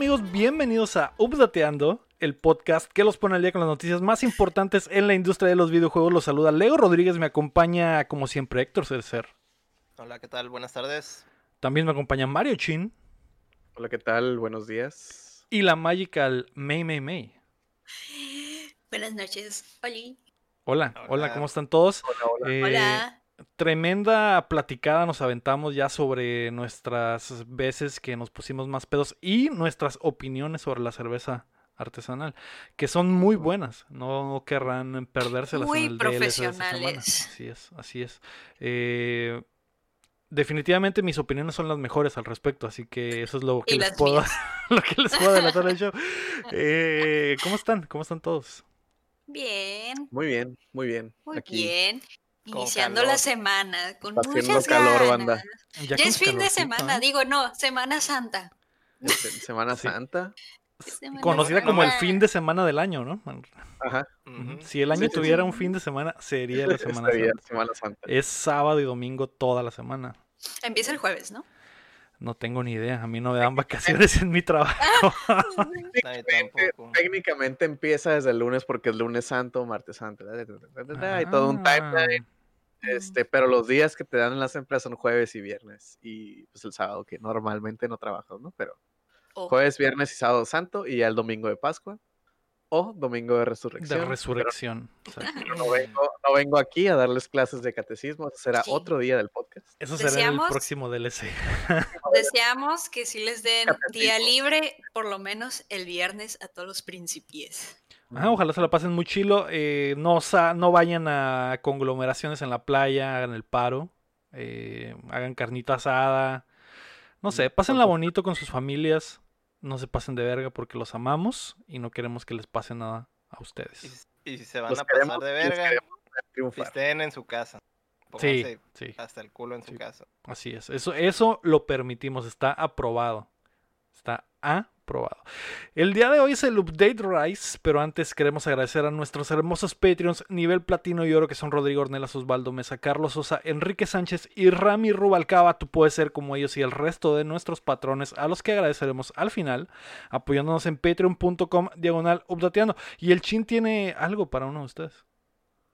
¿Qué tal amigos? Bienvenidos a Updateando, el podcast que los pone al día con las noticias más importantes en la industria de los videojuegos. Los saluda Lego Rodríguez, me acompaña como siempre Héctor Cercer. Hola, ¿qué tal? Buenas tardes. También me acompaña Mario Chin. Hola, ¿qué tal? Buenos días. Y la Magical May May May. Buenas noches, Oli. Hola, hola, ¿cómo están todos? Hola, hola. Eh, Hola. Tremenda platicada nos aventamos ya sobre nuestras veces que nos pusimos más pedos y nuestras opiniones sobre la cerveza artesanal, que son muy buenas, no querrán perdérselas Muy en el de esta profesionales. Así es, así es. Eh, definitivamente mis opiniones son las mejores al respecto, así que eso es lo que les puedo, lo que les puedo adelantar del show. Eh, ¿Cómo están? ¿Cómo están todos? Bien, Muy bien, muy bien. muy Aquí bien. Iniciando calor. la semana con Está muchas calor, ganas. banda. Ya, es fin de calorcito, semana, ¿eh? digo, no, Semana Santa. Semana. Santa. Semana Conocida como el fin de semana del año, ¿no? Ajá. Si el año Sí, tuviera sí. un fin de semana, sería la Semana Santa. Semana Santa. Es sábado y domingo toda la semana. Empieza el jueves, ¿no? No tengo ni idea. A mí no me dan vacaciones en mi trabajo. Técnicamente, empieza desde el lunes porque es lunes santo, martes santo. da, da, da, da, da, Hay todo un Ah. timeline. Este, pero los días que te dan en las empresas son jueves y viernes. Y pues el sábado, que normalmente no trabajas, ¿no? Pero jueves, viernes y sábado santo y ya el domingo de Pascua. O domingo de De resurrección. resurrección. O sea, pero no vengo, no vengo aquí a darles clases de catecismo. Eso será Sí. otro día del podcast. eso será en el próximo DLC. Deseamos que sí les den día libre, por lo menos el viernes, a todos los principies. Ah, ojalá se la pasen muy chilo. eh, no, sa- no vayan a conglomeraciones en la playa, hagan el paro. eh, hagan carnita asada. No sé, Mm, pásenla bonito con sus familias. No se pasen de verga porque los amamos y no queremos que les pase nada a ustedes. Y, y si se van Los a pasar queremos de verga, estén en su casa. Sí, Pónganse sí. hasta el culo en su casa. Así es, eso, eso lo permitimos, está aprobado. Está aprobado. El día de hoy es el Update Rise, pero antes queremos agradecer a nuestros hermosos Patreons nivel platino y oro que son Rodrigo Ornelas, Osvaldo Mesa, Carlos Sosa, Enrique Sánchez y Rami Rubalcaba. Tú puedes ser como ellos y el resto de nuestros patrones, a los que agradeceremos al final, apoyándonos en patreon.com diagonal updateando. Y el Chin tiene algo para uno de ustedes.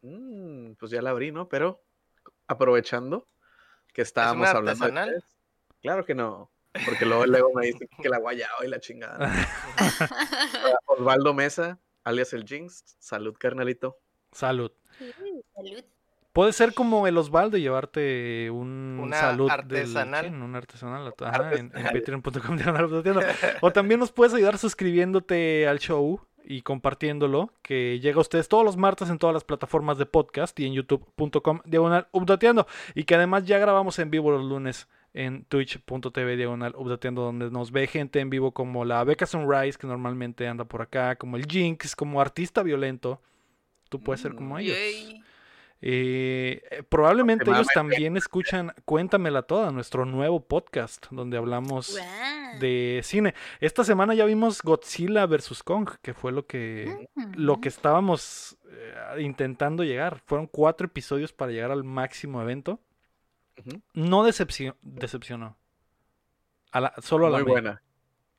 Mm, pues ya la abrí, ¿no? Pero aprovechando que estábamos una hablando de. Claro que no. Porque luego, luego me dicen que la guayaba y la chingada. Osvaldo Mesa, alias el Jinx. Salud, carnalito. Salud. Salud. Puede ser como el Osvaldo y llevarte un Una salud del- artesanal. sí, un artesanal. ajá, en, en patreon.com diagonal updateando. O también nos puedes ayudar suscribiéndote al show y compartiéndolo, que llega a ustedes todos los martes en todas las plataformas de podcast y en youtube.com diagonal updateando. Y que además ya grabamos en vivo los lunes en twitch.tv diagonal updateando, donde nos ve gente en vivo como la Beca Sunrise, que normalmente anda por acá, como el Jinx, como artista violento. Tú puedes ser como Mm, ellos. Eh, eh, probablemente ellos también escuchan Cuéntamela Toda, nuestro nuevo podcast, donde hablamos de cine. Esta semana ya vimos Godzilla vs. Kong, que fue lo que, lo que estábamos eh, intentando llegar. Fueron cuatro episodios para llegar al máximo evento. No decepcio- decepcionó. A la- solo a la Muy May. buena.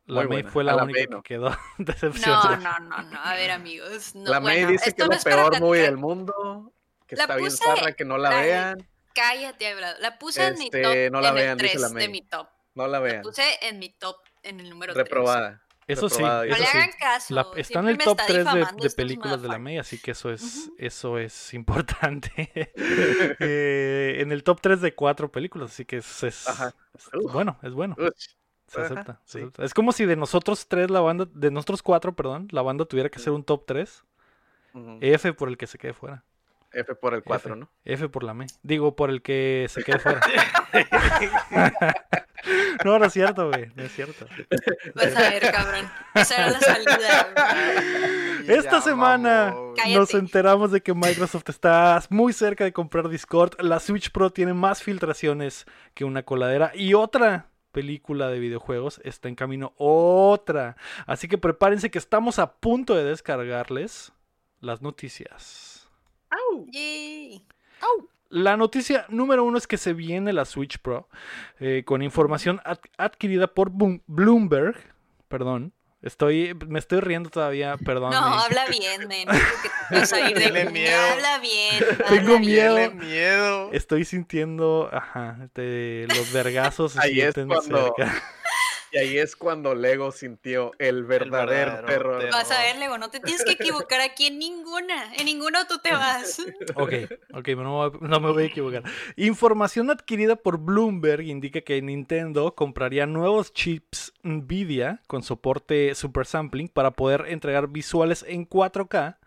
La muy May buena. fue la la única May que no. quedó No, decepcionada. no, no, no. A ver, amigos. No, la May bueno, dice que es no la peor movie del mundo. Que La está bien zarra, que no la la- vean. Cállate, Abraham. La puse en mi Este, top. no la en vean, el dice 3 la de May. mi top. No la La vean. puse en mi top, en el número 3. Eso sí, Reprobada, No eso le sí. hagan caso. La- está en el me top está 3 de, de estos películas de la. May, así que eso es, Ujú. eso es importante. Eh, en el top 3 de 4 películas, así que es, es- Ajá. es bueno, es bueno. Se Ajá, acepta, se sí. acepta. Es como si de nosotros tres, la banda, de nosotros cuatro, perdón, la banda tuviera que hacer un top 3. Ujú. F por el que se quede fuera. F por el 4, F. ¿no? F por la May. Digo, por el que se quede fuera. no, no es cierto, güey. No es cierto. Vas a ver, cabrón. Esa era la salida. güey. Esta ya semana nos enteramos de que Microsoft está muy cerca de comprar Discord. La Switch Pro tiene más filtraciones que una coladera. Y otra película de videojuegos está en camino. Otra. Así que prepárense que estamos a punto de descargarles las noticias. Yay. La noticia número uno es que se viene la Switch Pro eh, con información ad- adquirida por Boom- Bloomberg. perdón. Estoy, me estoy riendo todavía, perdón. No, habla bien, men. No creo que te vas a ir de Tiene No, miedo. Habla bien. Tengo miedo. Estoy sintiendo, ajá, de los vergazos se Ahí es sienten cuando- cerca. Y ahí es cuando Lego sintió el verdadero, verdadero terror. terror. Vas a ver, Lego, no te tienes que equivocar aquí en ninguna. En ninguna tú te vas. Ok, ok, no, no me voy a equivocar. Información adquirida por Bloomberg indica que Nintendo compraría nuevos chips Nvidia con soporte Super Sampling para poder entregar visuales en 4K.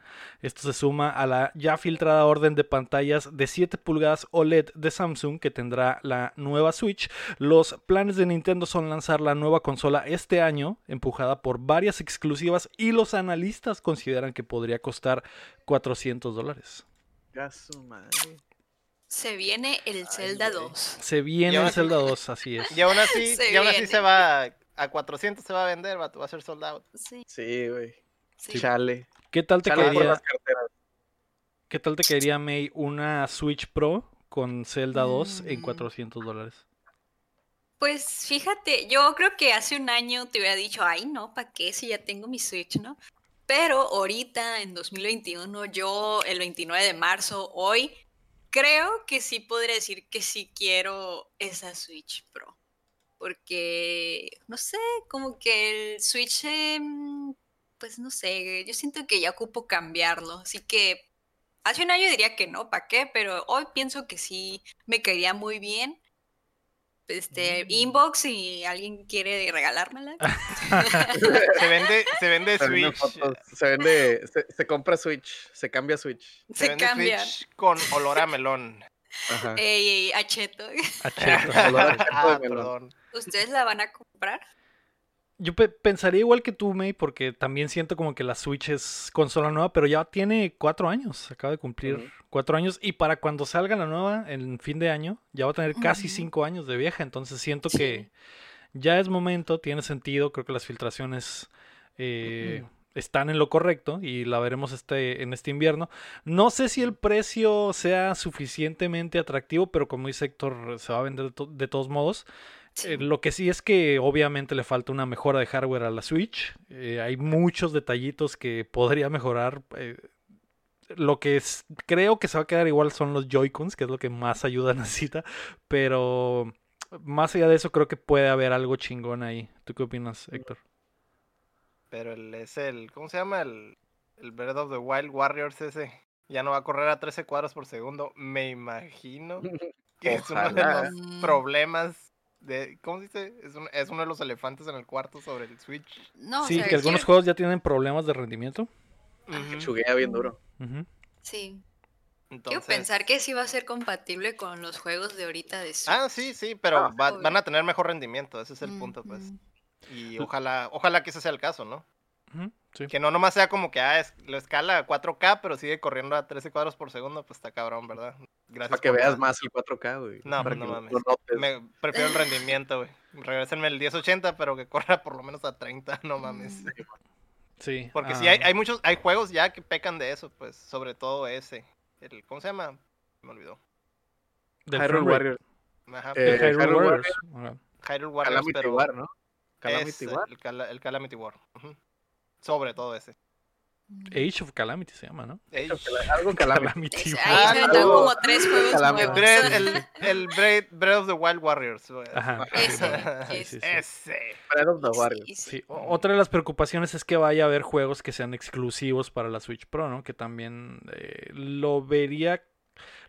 Esto se suma a la ya filtrada orden de pantallas de 7 pulgadas OLED de Samsung que tendrá la nueva Switch. Los planes de Nintendo son lanzar la nueva consola este año, empujada por varias exclusivas y los analistas consideran que podría costar 400 dólares. Ya su madre. Se viene el Zelda güey. 2. Se viene el así- Zelda 2, así es. Y aún así, Se y aún así se va a 400 se va a vender, va a ser sold out. Sí, Sí, güey. sí. Chale. ¿Qué tal te carteras. qué tal te caería May una Switch Pro con Zelda 2 en Mm. 400 dólares? Pues fíjate, yo creo que hace un año te hubiera dicho, ay, no, ¿para qué si ya tengo mi Switch, no? Pero ahorita, en 2021, yo, el 29 de marzo, hoy, creo que sí podría decir que sí quiero esa Switch Pro. Porque, no sé, como que el Switch, em, pues no sé, yo siento que ya ocupo cambiarlo. Así que hace un año diría que no, ¿para qué? Pero hoy pienso que sí me caería muy bien. Este, inbox si alguien quiere regalármela. Se vende, se vende Switch. fotos, se vende, se, se compra Switch, se cambia Switch. Se Se vende cambia. Switch con olor a melón. Ajá. Ey, ey, acheto. A cheto. Olor a cheto ah, de melón. perdón. ¿Ustedes la van a comprar? Yo pe- pensaría igual que tú, May, porque también siento como que la Switch es consola nueva, pero ya tiene cuatro años, acaba de cumplir cuatro años, y para cuando salga la nueva, en fin de año, ya va a tener casi Ujú. cinco años de vieja, entonces siento Sí. que ya es momento, tiene sentido, creo que las filtraciones eh, están en lo correcto y la veremos este, en este invierno. No sé si el precio sea suficientemente atractivo, pero como dice Héctor, se va a vender de, to- de todos modos. Sí. Eh, lo que sí es que obviamente le falta una mejora de hardware a la Switch. Eh, hay muchos detallitos que podría mejorar. eh, lo que es- creo que se va a quedar igual son los Joy-Cons, que es lo que más ayuda necesita. Pero más allá de eso, creo que puede haber algo chingón ahí. ¿Tú qué opinas, Héctor? Pero el, es el, ¿cómo se llama? El, el Breath of the Wild Warriors ese. Ya no va a correr a 13 cuadros por segundo. Me imagino que es uno de los Mm, problemas de, ¿cómo se dice? Es, un- es uno de los elefantes en el cuarto sobre el Switch. No, o sí, sea, que algunos quiero- juegos ya tienen problemas de rendimiento. Ujú. Chuguea bien duro. Sí. Quiero pensar que sí va a ser compatible con los juegos de ahorita de Switch. Ah, sí, sí, pero Ah, va- van a tener mejor rendimiento, ese es el punto, pues. Y ojalá, ojalá que ese sea el caso, ¿no? Sí. Que no nomás sea como que ah, es- lo escala a 4K, pero sigue corriendo a 13 cuadros por segundo, pues está cabrón, ¿verdad? Gracias. Para que veas más el 4K, güey. No, para no mames. Me prefiero el rendimiento, güey. Regrésenme el 1080, pero que corra por lo menos a 30, no mames. Sí, Porque ah, sí, hay, hay muchos, hay juegos ya que pecan de eso, pues, sobre todo ese. El, ¿Cómo se llama? Me olvidó. del Hyrule. Warriors. Ajá, Eh, Hyrule Hyrule Warriors. Hyrule Warriors, Calamity pero War, ¿no? Calamity ese, War. El, Cala- el Calamity War. ujú. Sobre todo ese. Age of Calamity se llama, ¿no? Ey, Algo Calamity. Calamity Es- War. Ahí Ah, como tres juegos Calamity. nuevos. Breath- el, el Breath, Breath of the Wild Warriors. Ajá. Ese, Sí, ese. sí, sí. Ese. Breath of the Warriors. sí. Otra de las preocupaciones es que vaya a haber juegos que sean exclusivos para la Switch Pro, ¿no? Que también eh, lo vería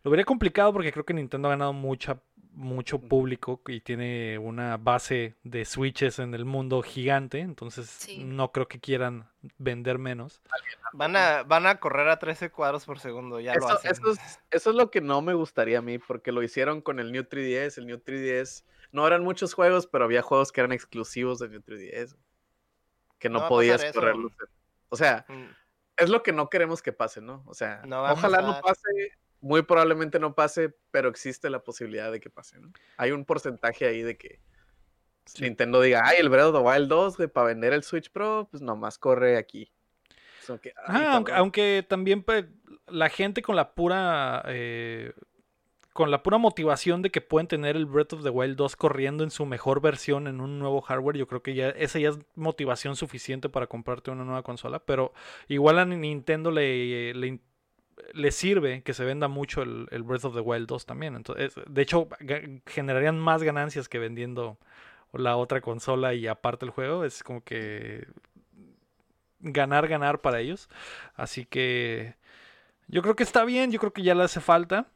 lo vería complicado porque creo que Nintendo ha ganado mucha mucho público y tiene una base de Switches en el mundo gigante, entonces Sí. no creo que quieran vender menos. Van a, van a correr a 13 cuadros por segundo, ya lo Eso, hacen. eso es, eso es lo que no me gustaría a mí, porque lo hicieron con el New 3DS. El New 3DS no eran muchos juegos, pero había juegos que eran exclusivos del New 3DS. Que No podías correrlos. O sea, Mm, es lo que no queremos que pase, ¿no? O sea, No ojalá no pase, muy probablemente no pase, pero existe la posibilidad de que pase, ¿no? Hay un porcentaje ahí de que Sí. Nintendo diga, ay, el Breath of the Wild 2, güey, para vender el Switch Pro, pues nomás corre aquí. Ah, aunque, cabrón. aunque también pues, la gente con la pura eh, con la pura motivación de que pueden tener el Breath of the Wild 2 corriendo en su mejor versión en un nuevo hardware, yo creo que ya esa ya es motivación suficiente para comprarte una nueva consola, pero igual a Nintendo le, le, le sirve que se venda mucho el, el, Breath of the Wild 2 también. Entonces, de hecho, generarían más ganancias que vendiendo la otra consola y aparte el juego. Es como que ganar, ganar para ellos. Así que yo creo que está bien, yo creo que ya le hace falta.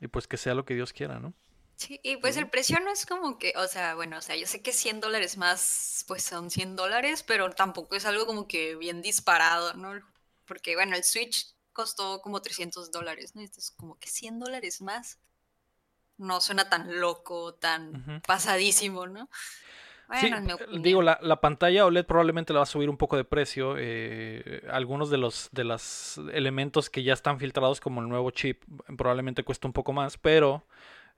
Y pues que sea lo que Dios quiera, ¿no? Sí, y pues el precio no es como que, o sea, bueno, o sea, yo sé que 100 dólares más, pues son 100 dólares, pero tampoco es algo como que bien disparado, ¿no? Porque, bueno, el Switch costó como 300 dólares, ¿no? Esto es como que 100 dólares más. No suena tan loco, tan pasadísimo, ¿no? Bueno, sí, digo, la, la, pantalla OLED probablemente le va a subir un poco de precio. Eh, algunos de los, de los elementos que ya están filtrados, como el nuevo chip, probablemente cuesta un poco más, pero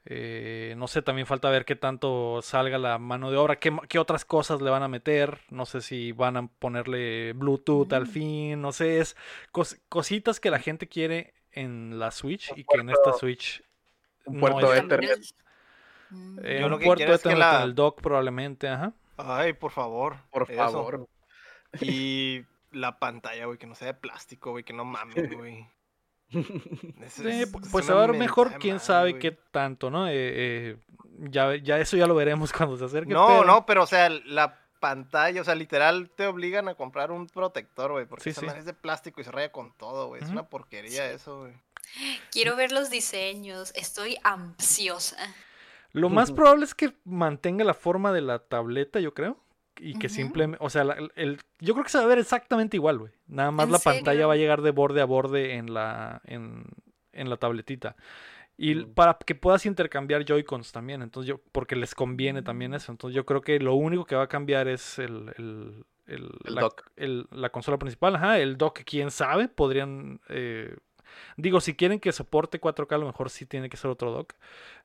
eh, no sé, también falta ver qué tanto salga la mano de obra, qué, qué, otras cosas le van a meter, no sé si van a ponerle Bluetooth al mm. fin, no sé, es cositas que la gente quiere en la Switch y que en esta Switch... Un puerto Ethernet. Eh, un puerto de que la... el dock probablemente, ajá. Ay, por favor. Por favor. Y la pantalla, güey, que no sea de plástico, güey, que no mames, güey. Sí, pues a ver mejor, quién sabe qué tanto, ¿no? Eh, eh, ya, ya eso ya lo veremos cuando se acerque. No, no, pero o sea, la pantalla, o sea, literal te obligan a comprar un protector, güey, porque sí, es de plástico y se raya con todo, güey. Es una porquería eso, güey. Quiero ver los diseños, estoy ansiosa. Lo más probable es que mantenga la forma de la tableta, yo creo. Y que simplemente, o sea, el, yo creo que se va a ver exactamente igual, güey. Nada más la pantalla va a llegar de borde a borde en la, en, la tabletita. Y para que puedas intercambiar Joy-Cons también, entonces yo, porque les conviene también eso. Entonces yo creo que lo único que va a cambiar es el, el, el, la, dock. la, consola principal, ajá, el dock, quién sabe, podrían eh, Digo, si quieren que soporte 4K, a lo mejor sí tiene que ser otro dock.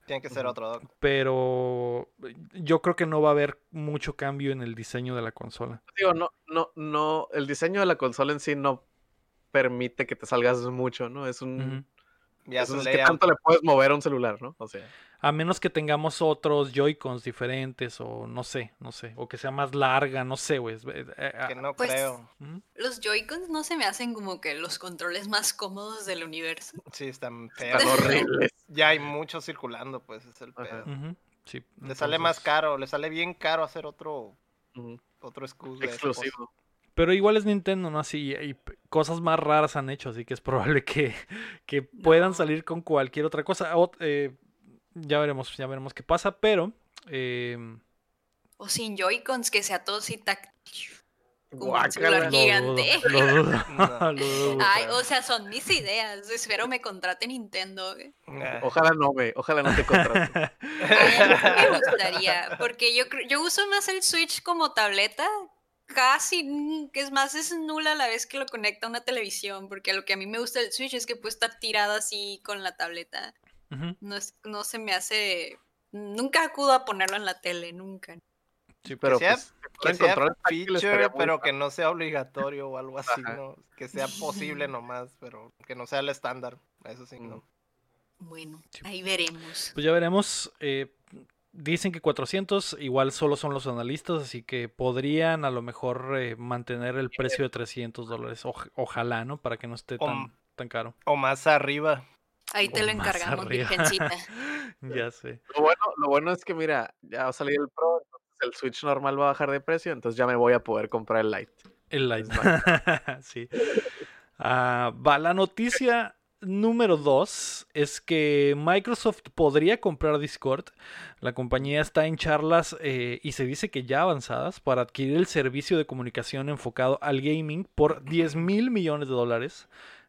Tiene que ser otro dock. Pero yo creo que no va a haber mucho cambio en el diseño de la consola. Digo, no, no, no, el diseño de la consola en sí no permite que te salgas mucho, ¿no? Es un... Ya es que tanto le puedes mover a un celular, ¿no? O sea. A menos que tengamos otros Joy-Cons diferentes o no sé, no sé. O que sea más larga, no sé, güey. Eh, eh, que no pues, creo. Los Joy-Cons no se me hacen como que los controles más cómodos del universo. Sí, están feos. horribles. Ya hay muchos circulando, pues, es el pedo. sí, le sale más caro, le sale bien caro hacer otro, otro escudo. Exclusivo. Pero igual es Nintendo, ¿no? Así, y cosas más raras han hecho, así que es probable que, que puedan salir con cualquier otra cosa. eh, ya veremos, ya veremos qué pasa, pero. Eh... O sin Joy-Cons, que sea todo así táctil. gigante. Ay, o sea, son mis ideas. Espero me contrate Nintendo. Ojalá no me, ojalá no te contrate. me gustaría, porque yo yo uso más el Switch como tableta. Casi, que es más, es nula la vez que lo conecta a una televisión, porque lo que a mí me gusta del Switch es que puede estar tirado así con la tableta no, es, no se me hace. Nunca acudo a ponerlo en la tele, nunca. Sí, pero que sea, pues, feature, pero que no sea obligatorio o algo así, ¿no? Que sea posible nomás, pero que no sea el estándar. Eso sí, no. Bueno, ahí veremos. Pues ya veremos. Eh, dicen que 400 igual solo son los analistas, así que podrían a lo mejor eh, mantener el precio de 300 dólares. ojalá, ¿no? Para que no esté tan, tan caro. O más arriba. Ahí te lo encargamos, virgencita. ya sé. Lo bueno, lo bueno es que, mira, ya va a salir el Pro, el Switch normal va a bajar de precio, entonces ya me voy a poder comprar el Lite. El Lite. sí. Ah, va, la noticia número dos es que Microsoft podría comprar Discord. La compañía está en charlas eh, y se dice que ya avanzadas para adquirir el servicio de comunicación enfocado al gaming por 10 mil millones de dólares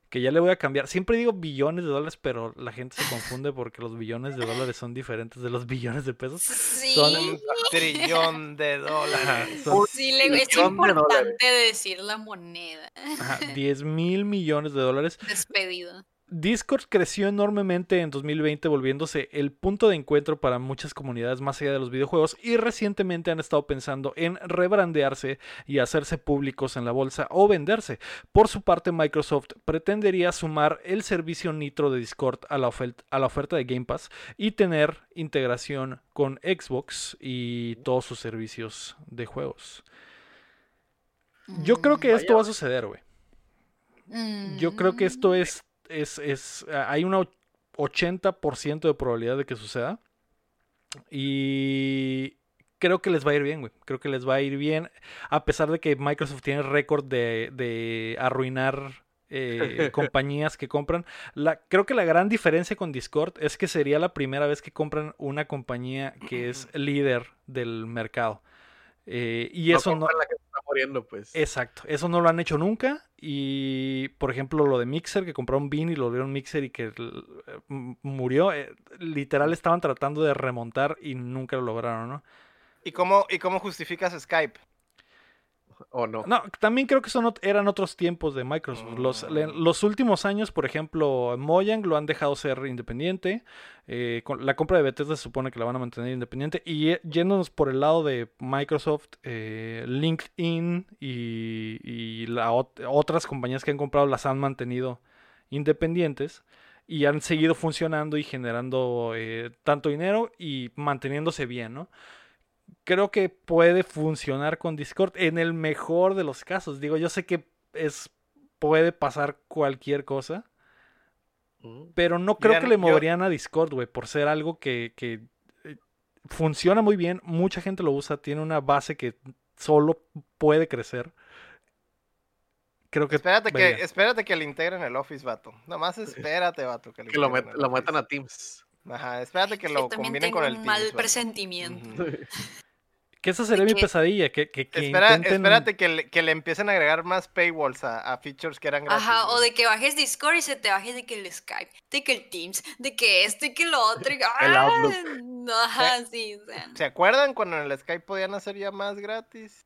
que ya le voy a cambiar. Siempre digo billones de dólares, pero la gente se confunde porque los billones de dólares son diferentes de los billones de pesos. Sí. Son un trillón de dólares. sí, es importante decir la moneda. Ajá, 10 mil millones de dólares. Despedido. Discord creció enormemente en 2020, volviéndose el punto de encuentro para muchas comunidades más allá de los videojuegos y recientemente han estado pensando en rebrandearse y hacerse públicos en la bolsa o venderse. Por su parte, Microsoft pretendería sumar el servicio Nitro de Discord a la, a la oferta de Game Pass y tener integración con Xbox y todos sus servicios de juegos. Yo creo que Mm, esto va a suceder, güey. Yo creo que esto mm, es, es, es, ah, hay un 80% de probabilidad de que suceda. Y creo que les va a ir bien, güey. Creo que les va a ir bien. A pesar de que Microsoft tiene récord de, de arruinar eh, compañías que compran. La, creo que la gran diferencia con Discord es que sería la primera vez que compran una compañía que es líder del mercado. Eh, y eso no... la que muriendo, pues. Exacto, eso no lo han hecho nunca. Y por ejemplo, lo de Mixer, que compraron Bean y lo vieron Mixer y que murió, eh, literal estaban tratando de remontar y nunca lo lograron, ¿no? ¿Y cómo, ¿Y cómo justificas Skype? O no. No, también creo que son, eran otros tiempos de Microsoft. Los, Mm. los últimos años, por ejemplo, Mojang lo han dejado ser independiente. eh, con la compra de Bethesda se supone que la van a mantener independiente. Y yéndonos por el lado de Microsoft, eh, LinkedIn y, y la ot- otras compañías que han comprado las han mantenido independientes. Y han seguido funcionando y generando eh, tanto dinero y manteniéndose bien, ¿no? Creo que puede funcionar con Discord en el mejor de los casos. Digo, yo sé que es puede pasar cualquier cosa, Mm. pero no creo Mira, que le yo- moverían a Discord, güey, por ser algo que, que, eh, funciona muy bien, mucha gente lo usa, tiene una base que solo puede crecer. Creo que Espérate que, espérate que le integren el Office, vato. Nomás espérate, vato. Que, le Que lo, met- lo metan a Teams. Ajá, espérate que lo combinen tengo con el un mal vato. presentimiento. que esa sería mi que- pesadilla, que, que, que Espera- intenten- Espérate que le, que le empiecen a agregar más paywalls a, a features que eran gratis. Ajá, o de que bajes Discord y se te baje de que el Skype, de que el Teams, de que esto y que lo otro. y- El Outlook. ¡Ah! Ajá, sí, o sea, ¿Se acuerdan cuando en el Skype podían hacer llamadas gratis?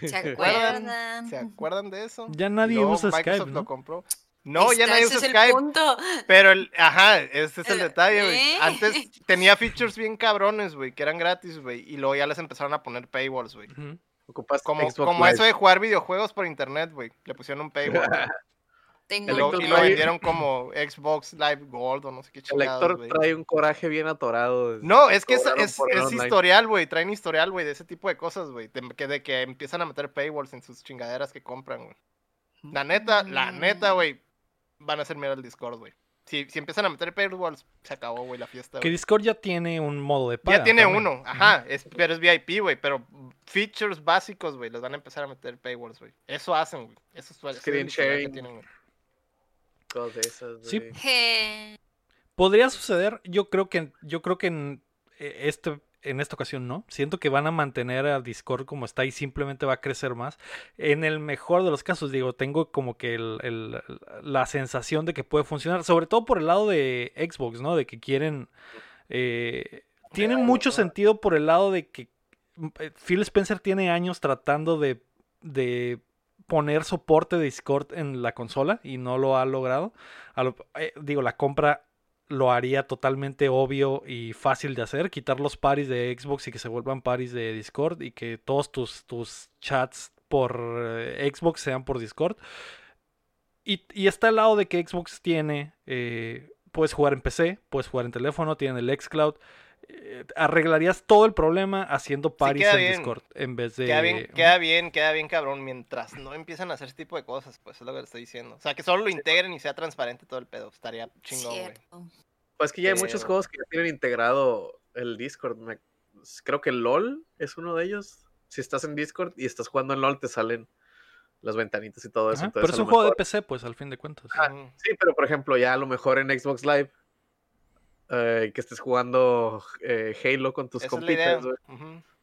¿Se acuerdan? ¿Se acuerdan de eso? Ya nadie Luego usa Microsoft Skype, lo ¿no? compró. No, ya Está, nadie ese usa Skype. el punto. Pero, el, ajá, ese es el Eh, detalle, güey. ¿eh? Antes tenía features bien cabrones, güey, que eran gratis, güey. Y luego ya les empezaron a poner paywalls, güey. Ujú. Ocupas Como, como eso de jugar videojuegos por internet, güey. Le pusieron un paywall. Tengo y, El lo, y lo vendieron como Xbox Live Gold o no sé qué El chingados, Héctor güey. trae un coraje bien atorado. No, es que es, es- el es historial, güey. Traen historial, güey, de ese tipo de cosas, güey. De, que, de que empiezan a meter paywalls en sus chingaderas que compran, güey. La neta, la neta, Mm. güey. Van a hacer mierda el Discord, güey. Si, si empiezan a meter paywalls, se acabó, güey, la fiesta. Que. Discord ya tiene un modo de paga. Ya tiene también. uno, ajá, es, pero es VIP, güey, pero features básicos, güey, les van a empezar a meter paywalls, güey. Eso hacen, güey. Eso es, Screen historial que sharing. tienen, güey. Cosas esas, Sí. Podría suceder, yo creo que yo creo que en eh, este en esta ocasión no. Siento que van a mantener a Discord como está y simplemente va a crecer más. En el mejor de los casos, digo, tengo como que el- el- la sensación de que puede funcionar, sobre todo por el lado de Xbox, ¿no? De que quieren... eh, tiene mucho sentido por el lado de que eh, Phil Spencer tiene años tratando de, de poner soporte de Discord en la consola y no lo ha logrado. A lo- eh, digo, la compra lo haría totalmente obvio y fácil de hacer, quitar los paris de Xbox y que se vuelvan paris de Discord y que todos tus, tus chats por eh, Xbox sean por Discord. Y, y está al lado de que Xbox tiene, eh, puedes jugar en PC, puedes jugar en teléfono, tiene el xCloud. eh, arreglarías todo el problema haciendo paris en bien. Discord en vez de... Queda bien, queda bien, queda bien, cabrón, mientras no empiezan a hacer ese tipo de cosas, pues es lo que te estoy diciendo. O sea, que solo lo integren y sea transparente todo el pedo. Estaría chingón, güey. Pues que ya hay muchos juegos que ya tienen integrado el Discord. me- Creo que LOL es uno de ellos. Si estás en Discord y estás jugando en LOL, te salen las ventanitas y todo eso. Ajá, entonces, pero es un juego de PC, pues al fin de cuentas. Ah. Sí, pero por ejemplo, ya a lo mejor en Xbox Live, eh, que estés jugando eh, Halo con tus compitas,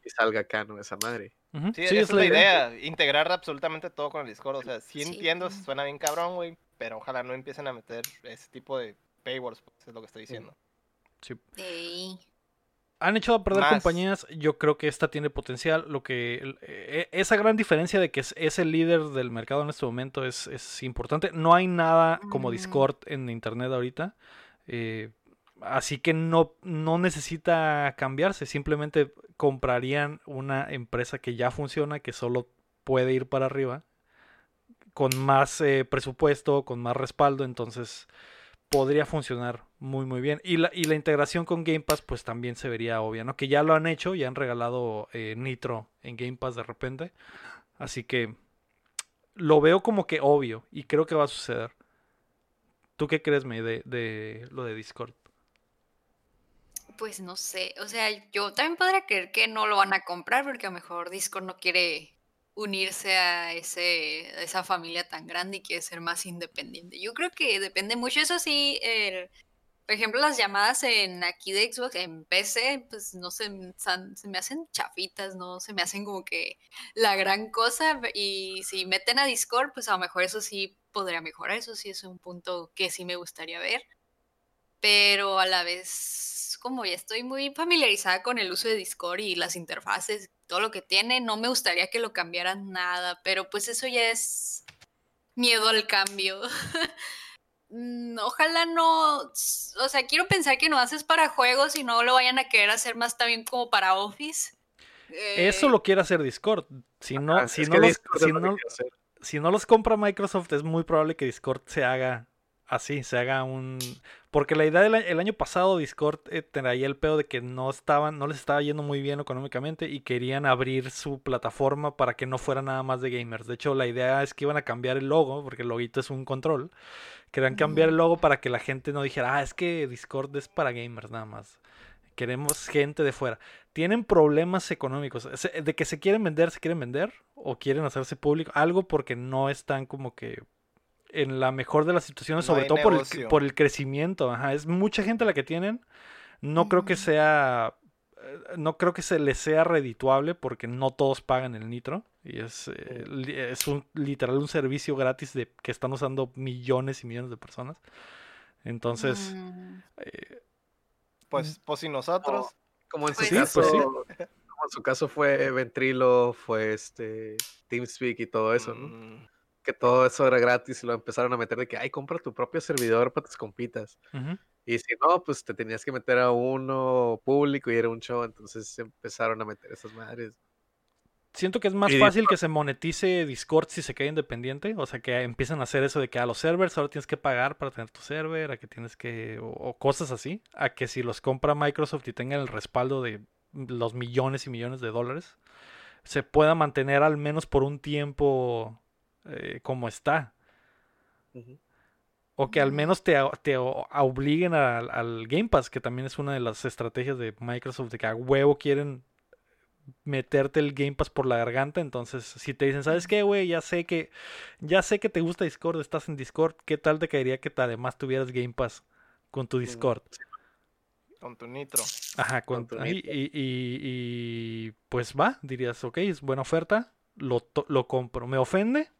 y salga acá, ¿no? Esa madre. Sí, sí, esa es la idea. Integrar absolutamente todo con el Discord. O sea, sí Sí. entiendo, suena bien cabrón, güey. Pero ojalá no empiecen a meter ese tipo de paywalls, pues, es lo que estoy diciendo. Sí. Ey. Han echado a perder Más. compañías, yo creo que esta tiene potencial. Lo que el- e- esa gran diferencia de que es, es el líder del mercado en este momento es, es importante. No hay nada como Mm. Discord en internet ahorita. eh, así que no, no necesita cambiarse. Simplemente comprarían una empresa que ya funciona, que solo puede ir para arriba. Con más eh, presupuesto, con más respaldo. Entonces podría funcionar muy muy bien. Y la, y la integración con Game Pass pues también se vería obvia, ¿no? Que ya lo han hecho, ya han regalado eh, Nitro en Game Pass de repente. Así que lo veo como que obvio y creo que va a suceder. ¿Tú qué crees, May, de, de lo de Discord? Pues no sé, o sea, yo también podría creer que no lo van a comprar porque a lo mejor Discord no quiere unirse a ese, esa familia tan grande y quiere ser más independiente. Yo creo que depende mucho, eso sí, el- por ejemplo, las llamadas en aquí de Xbox, en PC, pues no se, se me hacen chafitas, no se me hacen como que la gran cosa y si meten a Discord, pues a lo mejor eso sí podría mejorar, eso sí es un punto que sí me gustaría ver pero a la vez, como ya estoy muy familiarizada con el uso de Discord y las interfaces, todo lo que tiene, no me gustaría que lo cambiaran nada, pero pues eso ya es miedo al cambio. Mm, Ojalá no, o sea, quiero pensar que no haces para juegos y no lo vayan a querer hacer más también como para Office. Eso Eh, lo quiere hacer Discord. Si no, si no los, no- si no los compra Microsoft, es muy probable que Discord se haga así, se haga un... Porque la idea del el año pasado Discord eh, traía el pedo de que no estaban, no les estaba yendo muy bien económicamente y querían abrir su plataforma para que no fuera nada más de gamers. De hecho, la idea es que iban a cambiar el logo, porque el loguito es un control. Querían cambiar el logo para que la gente no dijera, ah, es que Discord es para gamers nada más. Queremos gente de fuera. Tienen problemas económicos. De que se quieren vender, se quieren vender. O quieren hacerse público. Algo porque no están como que en la mejor de las situaciones. No sobre todo por el, por el crecimiento. Ajá. Es mucha gente la que tienen. No creo que sea. eh, No creo que se les sea redituable porque no todos pagan el nitro. Y es, eh, es un, literal un servicio gratis de, que están usando millones y millones de personas. Entonces, mm, eh, Pues, pues si nosotros. Como en su Pues sí, caso, pues sí. como en su caso fue Ventrilo, fue este TeamSpeak y todo eso, ¿no? mm, Que todo eso era gratis y lo empezaron a meter de que, ay, compra tu propio servidor para tus compitas. Y si no, pues te tenías que meter a uno público y era un show, entonces empezaron a meter esas madres. Siento que es más Y fácil que se monetice Discord si se queda independiente. O sea, que empiezan a hacer eso de que a los servers ahora tienes que pagar para tener tu server, a que tienes que. o, o cosas así. A que si los compra Microsoft y tengan el respaldo de los millones y millones de dólares, se pueda mantener al menos por un tiempo eh, como está. O que al menos te, te a- obliguen al, Game Pass, que también es una de las estrategias de Microsoft, de que a huevo quieren meterte el Game Pass por la garganta. Entonces, si te dicen, ¿sabes qué, güey? Ya sé que, ya sé que te gusta Discord, estás en Discord, ¿qué tal te caería que te- además tuvieras Game Pass con tu Discord? con tu nitro. Ajá, Con con, tu ahí, nitro. y, y- y, pues va, dirías, ok, es buena oferta, lo, lo compro. Me ofende,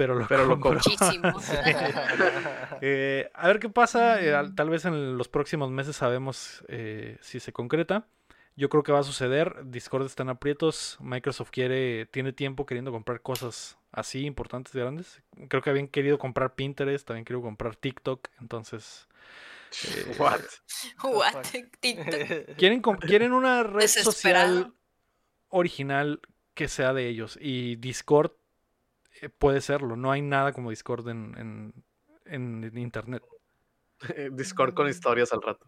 pero lo Pero lo compro. muchísimo. Sí. Eh, a ver qué pasa. eh, al- tal vez en los próximos meses sabemos eh, si se concreta. Yo creo que va a suceder. Discord está en aprietos. Microsoft quiere, tiene tiempo queriendo comprar cosas así importantes y grandes. Creo que habían querido comprar Pinterest, también querido comprar TikTok. Entonces, Eh, What? What? TikTok. quieren, quieren una red social original que sea de ellos. Y Discord puede serlo. No hay nada como Discord en, en- en- en internet. Discord con historias al rato.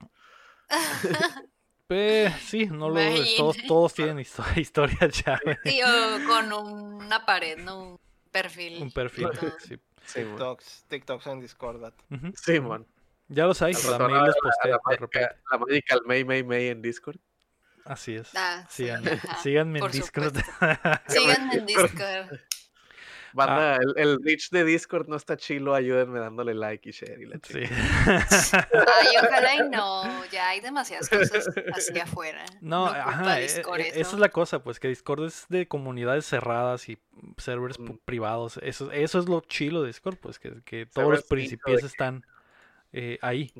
Pues sí, no lo todos, todos tienen histo- historias ya. güey. Sí, o con una pared, ¿no? Un perfil. Un perfil. sí. Sí. TikToks, TikToks en Discord. Sí, man. Ya los hay, mail la- les la de repente. La Magical May May May en Discord. Así es. Ah, sí, Síganme, en Discord. Síganme en Discord. Banda, Ah. el, el reach de Discord no está chilo, ayúdenme dándole like y share y la Sí. Ay, ojalá y no. Ya hay demasiadas cosas hacia afuera. No, culpa ajá, a e- Discord e- eso. esa es la cosa, pues que Discord es de comunidades cerradas y servers Mm. privados. Eso, eso es lo chilo de Discord, pues que, que todos los principios que- están eh, ahí.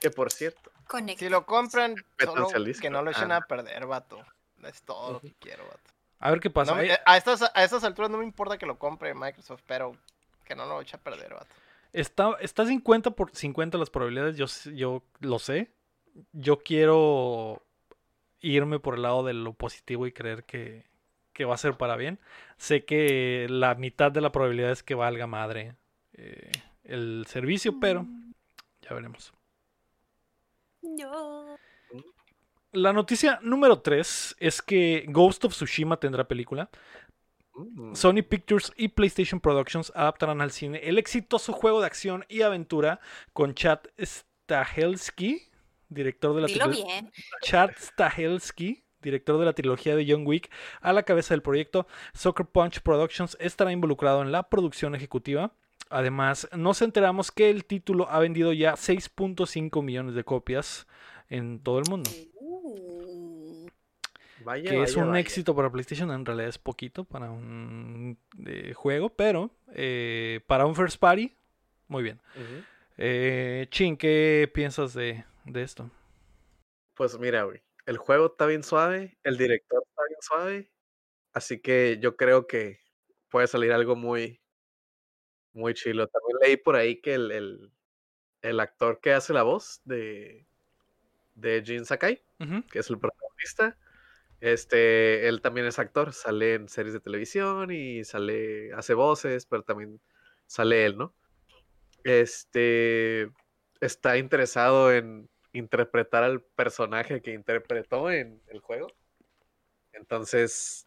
Que por cierto, Conecta. Si lo compran, solo que no lo echen Ah. a perder, vato. Es todo lo que quiero, vato. A ver qué pasa. No Eh, a, estas, a estas alturas no me importa que lo compre Microsoft, pero que no lo eche a perder, vato. Está, está 50 por 50 las probabilidades, yo, yo lo sé. Yo quiero irme por el lado de lo positivo y creer que, que va a ser para bien. Sé que la mitad de la probabilidad es que valga madre eh, el servicio, pero ya veremos. No. La noticia número 3 es que Ghost of Tsushima tendrá película. Mm. Sony Pictures y PlayStation Productions adaptarán al cine el exitoso juego de acción y aventura con Chad Stahelski, director de la Dilo trilo- bien. Chad Stahelski, director de la trilogía de John Wick, a la cabeza del proyecto. Soccer Punch Productions estará involucrado en la producción ejecutiva. Además, nos enteramos que el título ha vendido ya 6.5 millones de copias en todo el mundo. Uh, Vaya, que es un vaya. éxito para PlayStation, en realidad es poquito para un eh, juego, pero eh, para un first party, muy bien. Eh, Chin, ¿qué piensas de, de esto? Pues mira, güey, el juego está bien suave, el director está bien suave, así que yo creo que puede salir algo muy, muy chilo. También leí por ahí que el, el, el actor que hace la voz de, de Jin Sakai, que es el protagonista, este, él también es actor, sale en series de televisión y sale, hace voces, pero también sale él, ¿no? Este, está interesado en interpretar al personaje que interpretó en el juego. Entonces,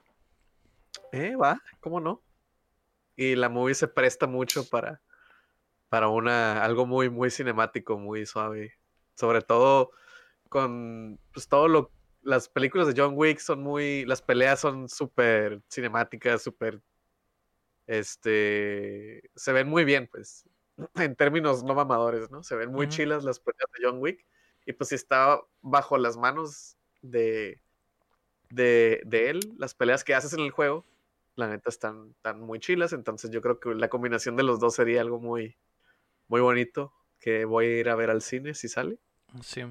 eh, va, ¿cómo no? Y la movie se presta mucho para, para una, algo muy, muy cinemático, muy suave. Sobre todo con pues, todo lo las películas de John Wick son muy las peleas son súper cinemáticas súper este se ven muy bien pues en términos no mamadores no se ven muy chilas las peleas de John Wick y pues si está bajo las manos de de, de él las peleas que haces en el juego la neta están, están muy chilas entonces yo creo que la combinación de los dos sería algo muy muy bonito que voy a ir a ver al cine si sale. Sí.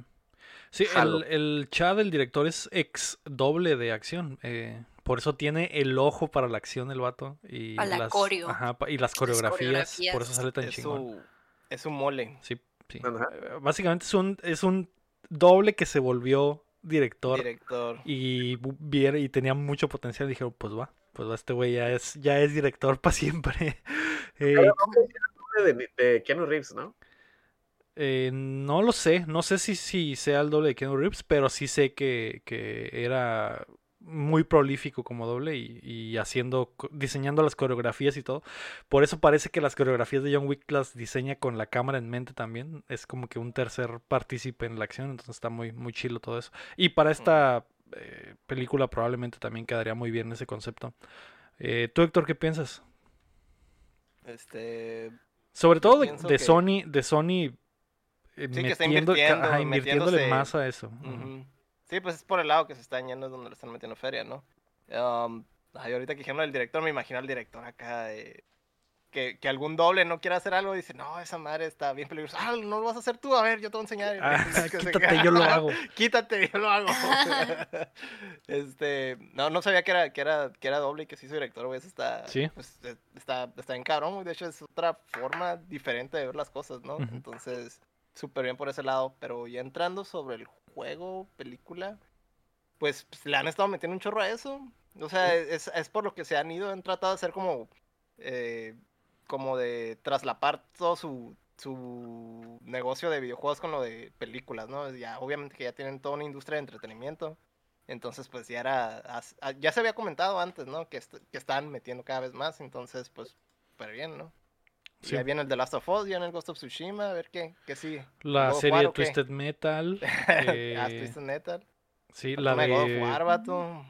Sí, el, el Chad, el director, es ex doble de acción. eh, por eso tiene el ojo para la acción el vato. Y A la las, coreo. ajá, pa- y las coreografías, Por eso sale tan Es chingón. su, es su mole. Sí, sí. Ajá. Eh, Básicamente es un, es un doble que se volvió director. Director. y y tenía mucho potencial dijeron pues va pues va este güey ya es ya es director para siempre Eh, de, de Keanu Reeves no eh, no lo sé no sé si, si sea el doble de Keanu Reeves pero sí sé que, que era muy prolífico como doble y, y haciendo diseñando las coreografías y todo por eso parece que las coreografías de John Wick las diseña con la cámara en mente también es como que un tercer partícipe en la acción entonces está muy muy chilo todo eso y para esta eh, película probablemente también quedaría muy bien ese concepto. Eh, ¿Tú, Héctor, qué piensas? Este. Sobre todo de, pienso de que- Sony, de Sony eh, Sí, que está invirtiendo, ajá, invirtiéndole más a eso. Ujú. ujú. Sí, pues es por el lado que se están yendo, es donde le están metiendo feria, ¿no? Um, ay, ahorita que dijeron el director, me imagino al director acá. eh, que, que algún doble no quiera hacer algo, dice, no, esa madre está bien peligrosa. Ah, no lo vas a hacer tú, a ver, yo te voy a enseñar. Ah, quítate, yo lo hago. Quítate, yo lo hago. este, no, no sabía que era, que era, que era doble y que se hizo director, güey. Eso está, Sí. pues, eh, está, está en cabrón. De hecho, es otra forma diferente de ver las cosas, ¿no? Ujú. Entonces, súper bien por ese lado. Pero ya entrando sobre el juego, película, pues, pues, le han estado metiendo un chorro a eso. O sea, es, es por lo que se han ido, han tratado de hacer como, eh, como de traslapar todo su, su negocio de videojuegos con lo de películas, ¿no? Ya, obviamente que ya tienen toda una industria de entretenimiento. Entonces, pues ya era, ya se había comentado antes, ¿no? Que, est- que están metiendo cada vez más, entonces, pues, súper bien, ¿no? Y Sí. ahí viene el The Last of Us, viene el Ghost of Tsushima, a ver qué, qué sigue. La God serie War, de. Twisted Metal. Ah, eh, Twisted Metal. sí, Falta la una God of de. War, vato.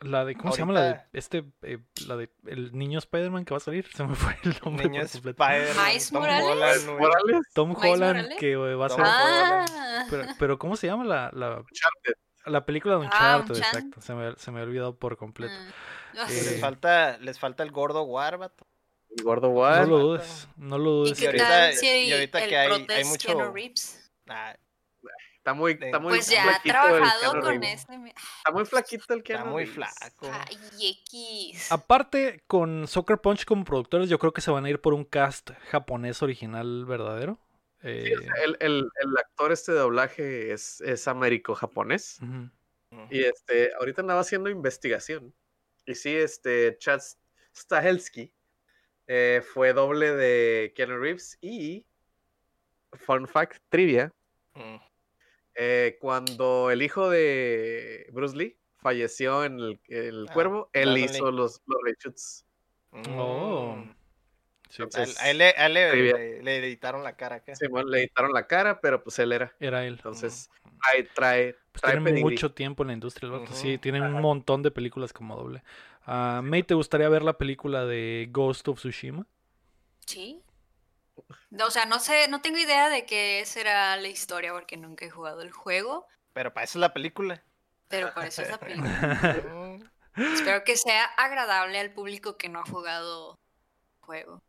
La de. ¿Cómo se llama? La de. Ahorita- Este. eh, la de. El niño Spider-Man que va a salir. Se me fue el nombre. Niño por completo. Spider-Man, Miles Tom Morales. Holland, Tom ¿Miles Holland Morales? que eh, va a ser. Ah, Pero, pero ¿cómo se llama la, la, Uncharted. la película de Ah, Uncharted? Uncharted. Exacto. Se me, se me ha olvidado por completo. mm. Eh, Les falta, les falta el gordo War, El gordo No lo dudes. No lo ¿Y dudes. qué que- ahorita- tal si y ahorita el que hay- hay es mucho- Keanu Reeves? Ah, Está muy, está muy Pues ya ha trabajado con este. Está muy flaquito el Keanu Está muy flaco. Ay, X. Aparte, con Soccer Punch como productores, yo creo que se van a ir por un cast japonés original verdadero. Sí, Eh, o sea, el, el- el actor este de doblaje es, es américo-japonés. Y este, ahorita andaba haciendo investigación. Y sí, este, Chad Stahelski eh, fue doble de Keanu Reeves. Y, fun fact, trivia, Mm. eh, cuando el hijo de Bruce Lee falleció en el, el Ah, cuervo, él hizo Lee. los, los reshoots. Oh. Mm. Sí, A él, Entonces, a él le, a él le- trivia. le- le editaron la cara acá. Simón, le editaron la cara, pero pues él era. era él. Entonces, trae, trae, Pues trae tiene pedigrí. mucho tiempo en la industria, el. Sí, tiene un montón de películas como doble. Ah, May, ¿te gustaría ver la película de Ghost of Tsushima? Sí. No, o sea, no sé, no tengo idea de qué será la historia porque nunca he jugado el juego, Pero para eso es la película. pero por eso es la película. Mm. Espero que sea agradable al público que no ha jugado el juego,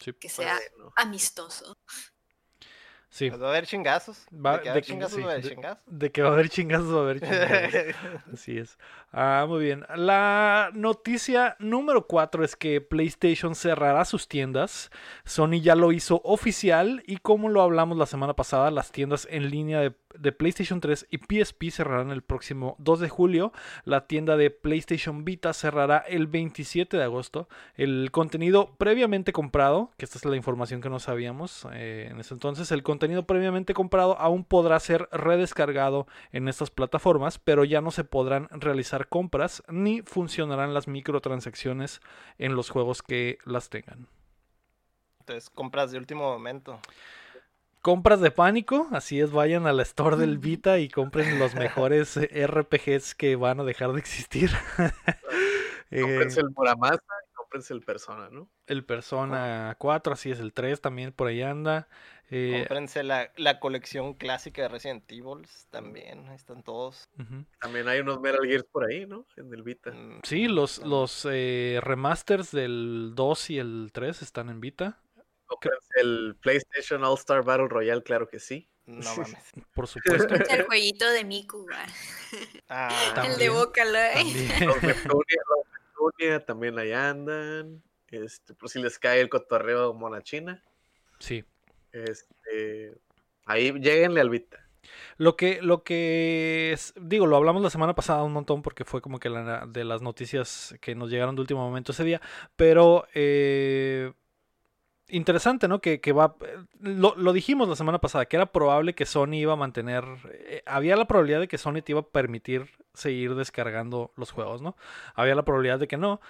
Sí, que sea Bueno, amistoso. Sí. Pues va a haber chingazos. Va- de que va a haber chingazos, sí, va a haber de- chingazos. De que va a haber chingazos, va a haber chingazos. Así es. Ah, muy bien. La noticia número 4 es que PlayStation cerrará sus tiendas. Sony ya lo hizo oficial y como lo hablamos la semana pasada, las tiendas en línea de, de PlayStation 3 y PSP cerrarán el próximo 2 de julio. La tienda de PlayStation Vita cerrará el 27 de agosto. El contenido previamente comprado, que esta es la información que no sabíamos eh, en ese entonces, el contenido previamente comprado aún podrá ser redescargado en estas plataformas, pero ya no se podrán realizar compras ni funcionarán las microtransacciones en los juegos que las tengan. Entonces, compras de último momento. Compras de pánico, así es, vayan a la store del Vita y compren los mejores RPGs que van a dejar de existir. Eh, cómprense el Muramasa y cómprense el Persona, ¿no? el Persona 4, así es, el 3 también por ahí anda. Eh, Cómprense la, la colección clásica de Resident Evil también. Ahí están todos. También hay unos Metal Gears por ahí, ¿no? En el Vita. Mm, Sí, los, los eh, remasters del 2 y el 3 están en Vita, el PlayStation All Star Battle Royale, claro que sí. No mames. por supuesto. Es el jueguito de Miku. Ah, el de. También. Los Neptunia, los Neptunia también ahí andan. Este, por si les cae el cotorreo monachina. Sí. Este, ahí lleguenle al Vita. Lo que, lo que es- digo, lo hablamos la semana pasada un montón porque fue como que la, de las noticias que nos llegaron de último momento ese día, pero eh, interesante, ¿no? Que, que va, lo, lo dijimos la semana pasada, que era probable que Sony iba a mantener, eh, había la probabilidad de que Sony te iba a permitir seguir descargando los juegos, ¿no? Había la probabilidad de que no.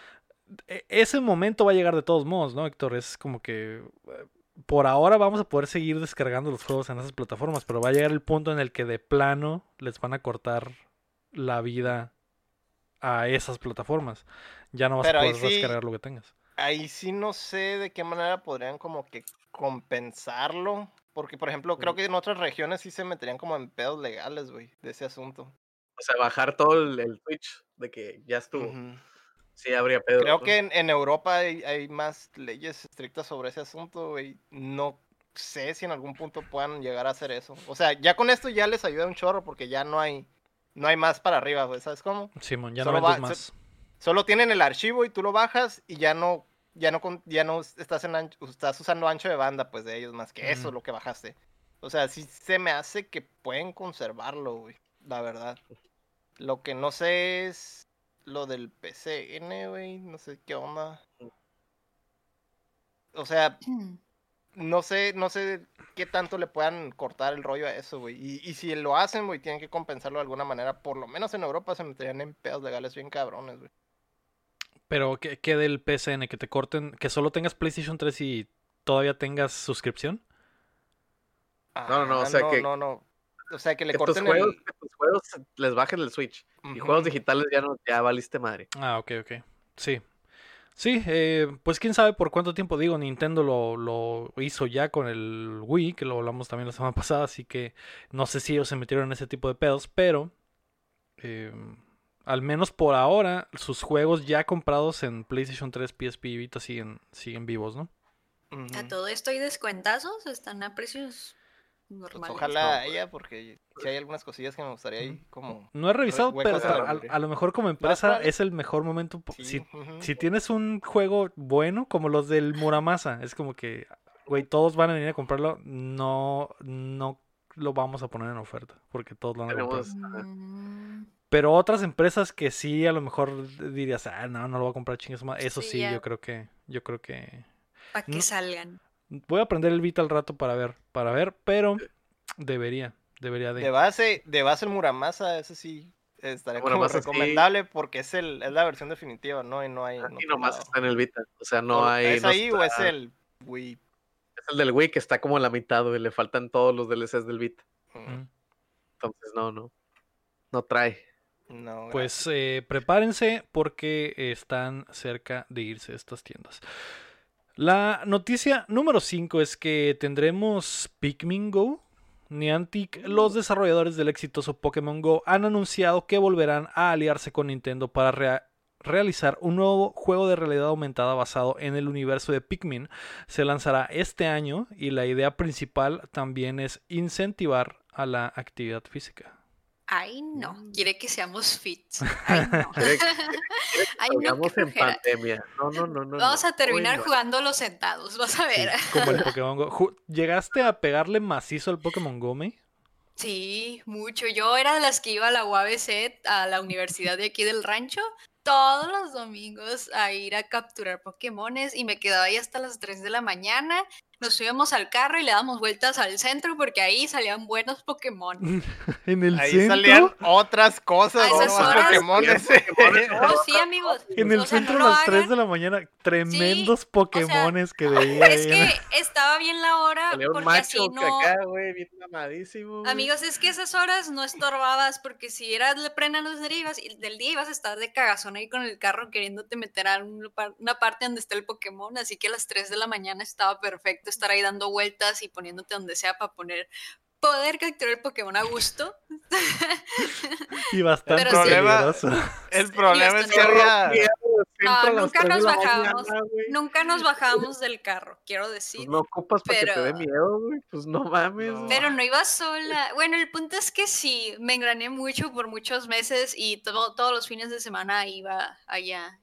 E- ese momento va a llegar de todos modos, ¿no, Héctor? Es como que eh, por ahora vamos a poder seguir descargando los juegos en esas plataformas, pero va a llegar el punto en el que de plano les van a cortar la vida a esas plataformas. Ya no vas Pero a poder sí- descargar lo que tengas. Ahí sí no sé de qué manera podrían como que compensarlo. Porque, por ejemplo, creo que en otras regiones sí se meterían como en pedos legales, güey, de ese asunto. O sea, bajar todo el, el Twitch de que ya estuvo. Ujú. Sí, habría pedo. Creo ¿no? que en, en Europa hay, hay más leyes estrictas sobre ese asunto, güey. No sé si en algún punto puedan llegar a hacer eso. O sea, ya con esto ya les ayuda un chorro porque ya no hay, no hay más para arriba, güey. ¿Sabes cómo? Simón, ya no vendes más. Solo tienen el archivo y tú lo bajas y ya no, ya no, con- ya no estás en ancho- estás usando ancho de banda, pues de ellos más que eso lo que bajaste. O sea, sí se me hace que pueden conservarlo, güey. La verdad. Lo que no sé es lo del PCN, güey. No sé qué onda. O sea, no sé, no sé qué tanto le puedan cortar el rollo a eso, güey. Y, y si lo hacen, güey, tienen que compensarlo de alguna manera. Por lo menos en Europa se meterían en pedos legales bien cabrones, güey. Pero ¿qué, qué del PSN? Que te corten, que solo tengas PlayStation 3 y todavía tengas suscripción. No, no, no, o Ah, sea que- No, no. O sea, que le Que tus, corten juegos, que tus juegos les bajen el Switch. Y juegos digitales ya no, ya valiste madre. Ah, ok, ok. Sí. Sí, eh, pues quién sabe por cuánto tiempo. Digo, Nintendo lo, lo hizo ya con el Wii, que lo hablamos también la semana pasada, así que no sé si ellos se metieron en ese tipo de pedos, pero eh, al menos por ahora sus juegos ya comprados en PlayStation 3, PSP y Vita siguen, siguen vivos, ¿no? A todo esto hay descuentazos, están a precios Pues normal. ojalá ella, porque si hay algunas cosillas que me gustaría ahí como... No he revisado, pero a, lo mejor como empresa es el mejor momento. Sí, Si, si tienes un juego bueno, como los del Muramasa, es como que, güey, todos van a venir a comprarlo. No, no lo vamos a poner en oferta, porque todos lo van a comprar. Pero otras empresas que sí, a lo mejor dirías, ah, no, no lo voy a comprar, chingas más. Eso Sí, yo creo que, yo creo que. para que No. salgan. Voy a aprender el Vita al rato para ver, para ver, pero debería, debería de. De base, de base el Muramasa, ese sí estaría como sí. recomendable porque es el es la versión definitiva, ¿no? Y no hay. en Aquí otro nomás lado. está en el Vita. O sea, no hay. ¿Es no ahí o es el Wii? Es el del Wii que está como a la mitad, güey. Le faltan todos los DLCs del Vita. Mm. Entonces, no, no. No trae. No, Pues eh, prepárense porque están cerca de irse estas tiendas. La noticia número 5 es que tendremos Pikmin Go. Niantic, los desarrolladores del exitoso Pokémon Go, han anunciado que volverán a aliarse con Nintendo para rea- realizar un nuevo juego de realidad aumentada basado en el universo de Pikmin. Se lanzará este año y la idea principal también es incentivar a la actividad física. Ay, no. Mm. Quiere que seamos fits. Ay, no. Quiere- Ay, no, en pandemia. No, no, no, no. Vamos no. a terminar Uy, no. jugando los sentados. Vas a Sí, ver. como el Pokémon Go. ¿Llegaste a pegarle macizo al Pokémon Go, May? Sí, mucho. Yo era de las que iba a la UABC, a la universidad de aquí del rancho, todos los domingos a ir a capturar Pokémones y me quedaba ahí hasta las 3 de la mañana. Nos subíamos al carro y le damos vueltas al centro porque ahí salían buenos Pokémon. En el Ahí centro. salían otras cosas, A no horas- Pokémones. Oh, sí, amigos. En el O sea, centro no a las 3 hagan. de la mañana. Tremendos Pokémones que veía. Es que estaba bien la hora Salía un porque macho así que no... acá, güey, bien mamadísimo. güey. Amigos, es que esas horas no estorbabas porque si eras le prenda los derivas y del día ibas a estar de cagazón ahí con el carro queriéndote meter a un una parte donde está el Pokémon, así que a las 3 de la mañana estaba perfecto estar ahí dando vueltas y poniéndote donde sea para poner poder capturar el Pokémon a gusto. Y bastante Pero sí. El problema es que había. Las nunca nos mañana, güey. Nunca nos bajamos del carro, quiero Pues decir. no ocupas para que te dé pero- miedo, güey. Pues no mames. No. güey. Pero no iba sola. Bueno, el punto es que sí, me engrané mucho por muchos meses y todo- todos los fines de semana iba allá.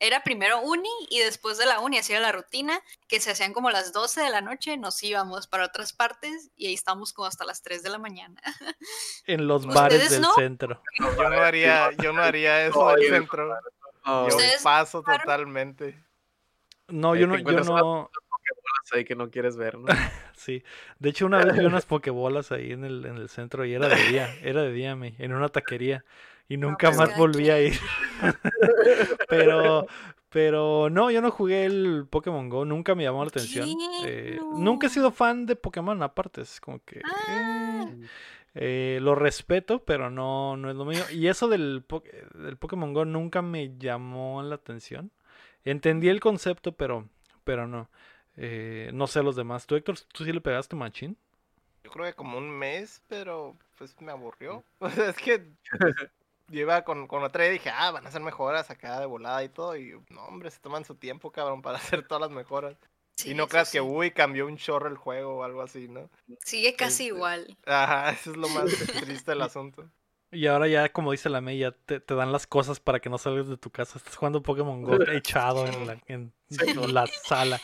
Era primero uni y después de la uni hacía la rutina, que se hacían como las 12 de la noche, nos íbamos para otras partes y ahí estamos como hasta las 3 de la mañana. En los ¿Ustedes bares del no? centro. Yo no haría, yo no haría eso del centro. No, Yo güey, ¿Ustedes paso totalmente. No, yo no, yo no. ahí que no quieres ver, ¿no? Sí. De hecho, una vez vi unas pokebolas ahí en el, en el centro y era de día. Era de día, me, en una taquería. Y nunca pues más volví a ir. pero, pero no, yo no jugué el Pokémon Go. Nunca me llamó la atención. Eh, Nunca he sido fan de Pokémon, aparte. Es como que. Ah. eh, eh, lo respeto, pero no, no es lo mío. Y eso del, po- del Pokémon Go nunca me llamó la atención. Entendí el concepto, pero, pero no. Eh, no sé los demás. ¿Tú, Héctor, tú sí le pegaste machín? Yo creo que como un mes, pero pues me aburrió. O sea, es que yo iba con, con otra y dije, ah, van a hacer mejoras acá de volada y todo. Y no, hombre, se toman su tiempo, cabrón, para hacer todas las mejoras. Sí, y no creas que, uy, cambió un chorro el juego o algo así, ¿no? Sigue casi este, igual. Ajá, eso es lo más triste del asunto. Y ahora ya, como dice la May, ya te, te dan las cosas para que no salgas de tu casa. Estás jugando Pokémon Go echado en la, en la sala.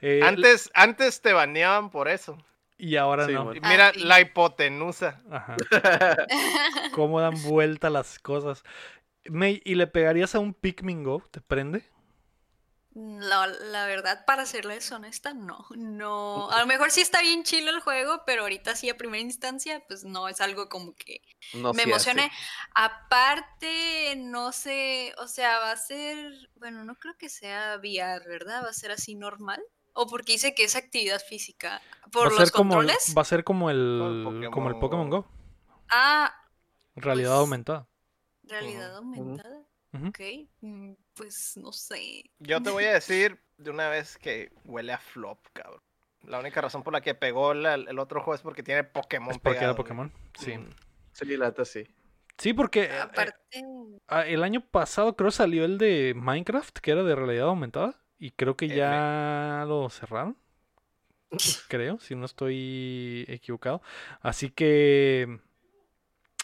Eh, Antes, antes te baneaban por eso. Y ahora Sí, no. bueno. Mira, Ah, sí. la hipotenusa. Ajá. Cómo dan vuelta las cosas. May, ¿y le pegarías a un Pikmin Go? ¿Te prende? La, la verdad, para serles honesta, no. No. A lo mejor sí está bien chilo el juego, pero ahorita sí a primera instancia, pues no es algo como que No me se emocione. Aparte, no sé, o sea, va a ser, bueno, no creo que sea VR, ¿verdad? Va a ser así normal. O porque dice que es actividad física. ¿Por los ser como el- controles? va a ser como el, Pokémon como el Pokémon Go. Ah, Realidad Pues- aumentada. realidad aumentada. Ok, mm, pues no sé. Yo te voy a decir de una vez que huele a flop, cabrón. La única razón por la que pegó la- el otro juego es porque tiene Pokémon Es porque era pegado. Pokémon. Sí. Mm. Sí, la sí. Sí, porque eh, Aparte, ah, el año pasado creo salió el de Minecraft, que era de realidad aumentada. Y creo que F. ya lo cerraron. creo, si no estoy equivocado. Así que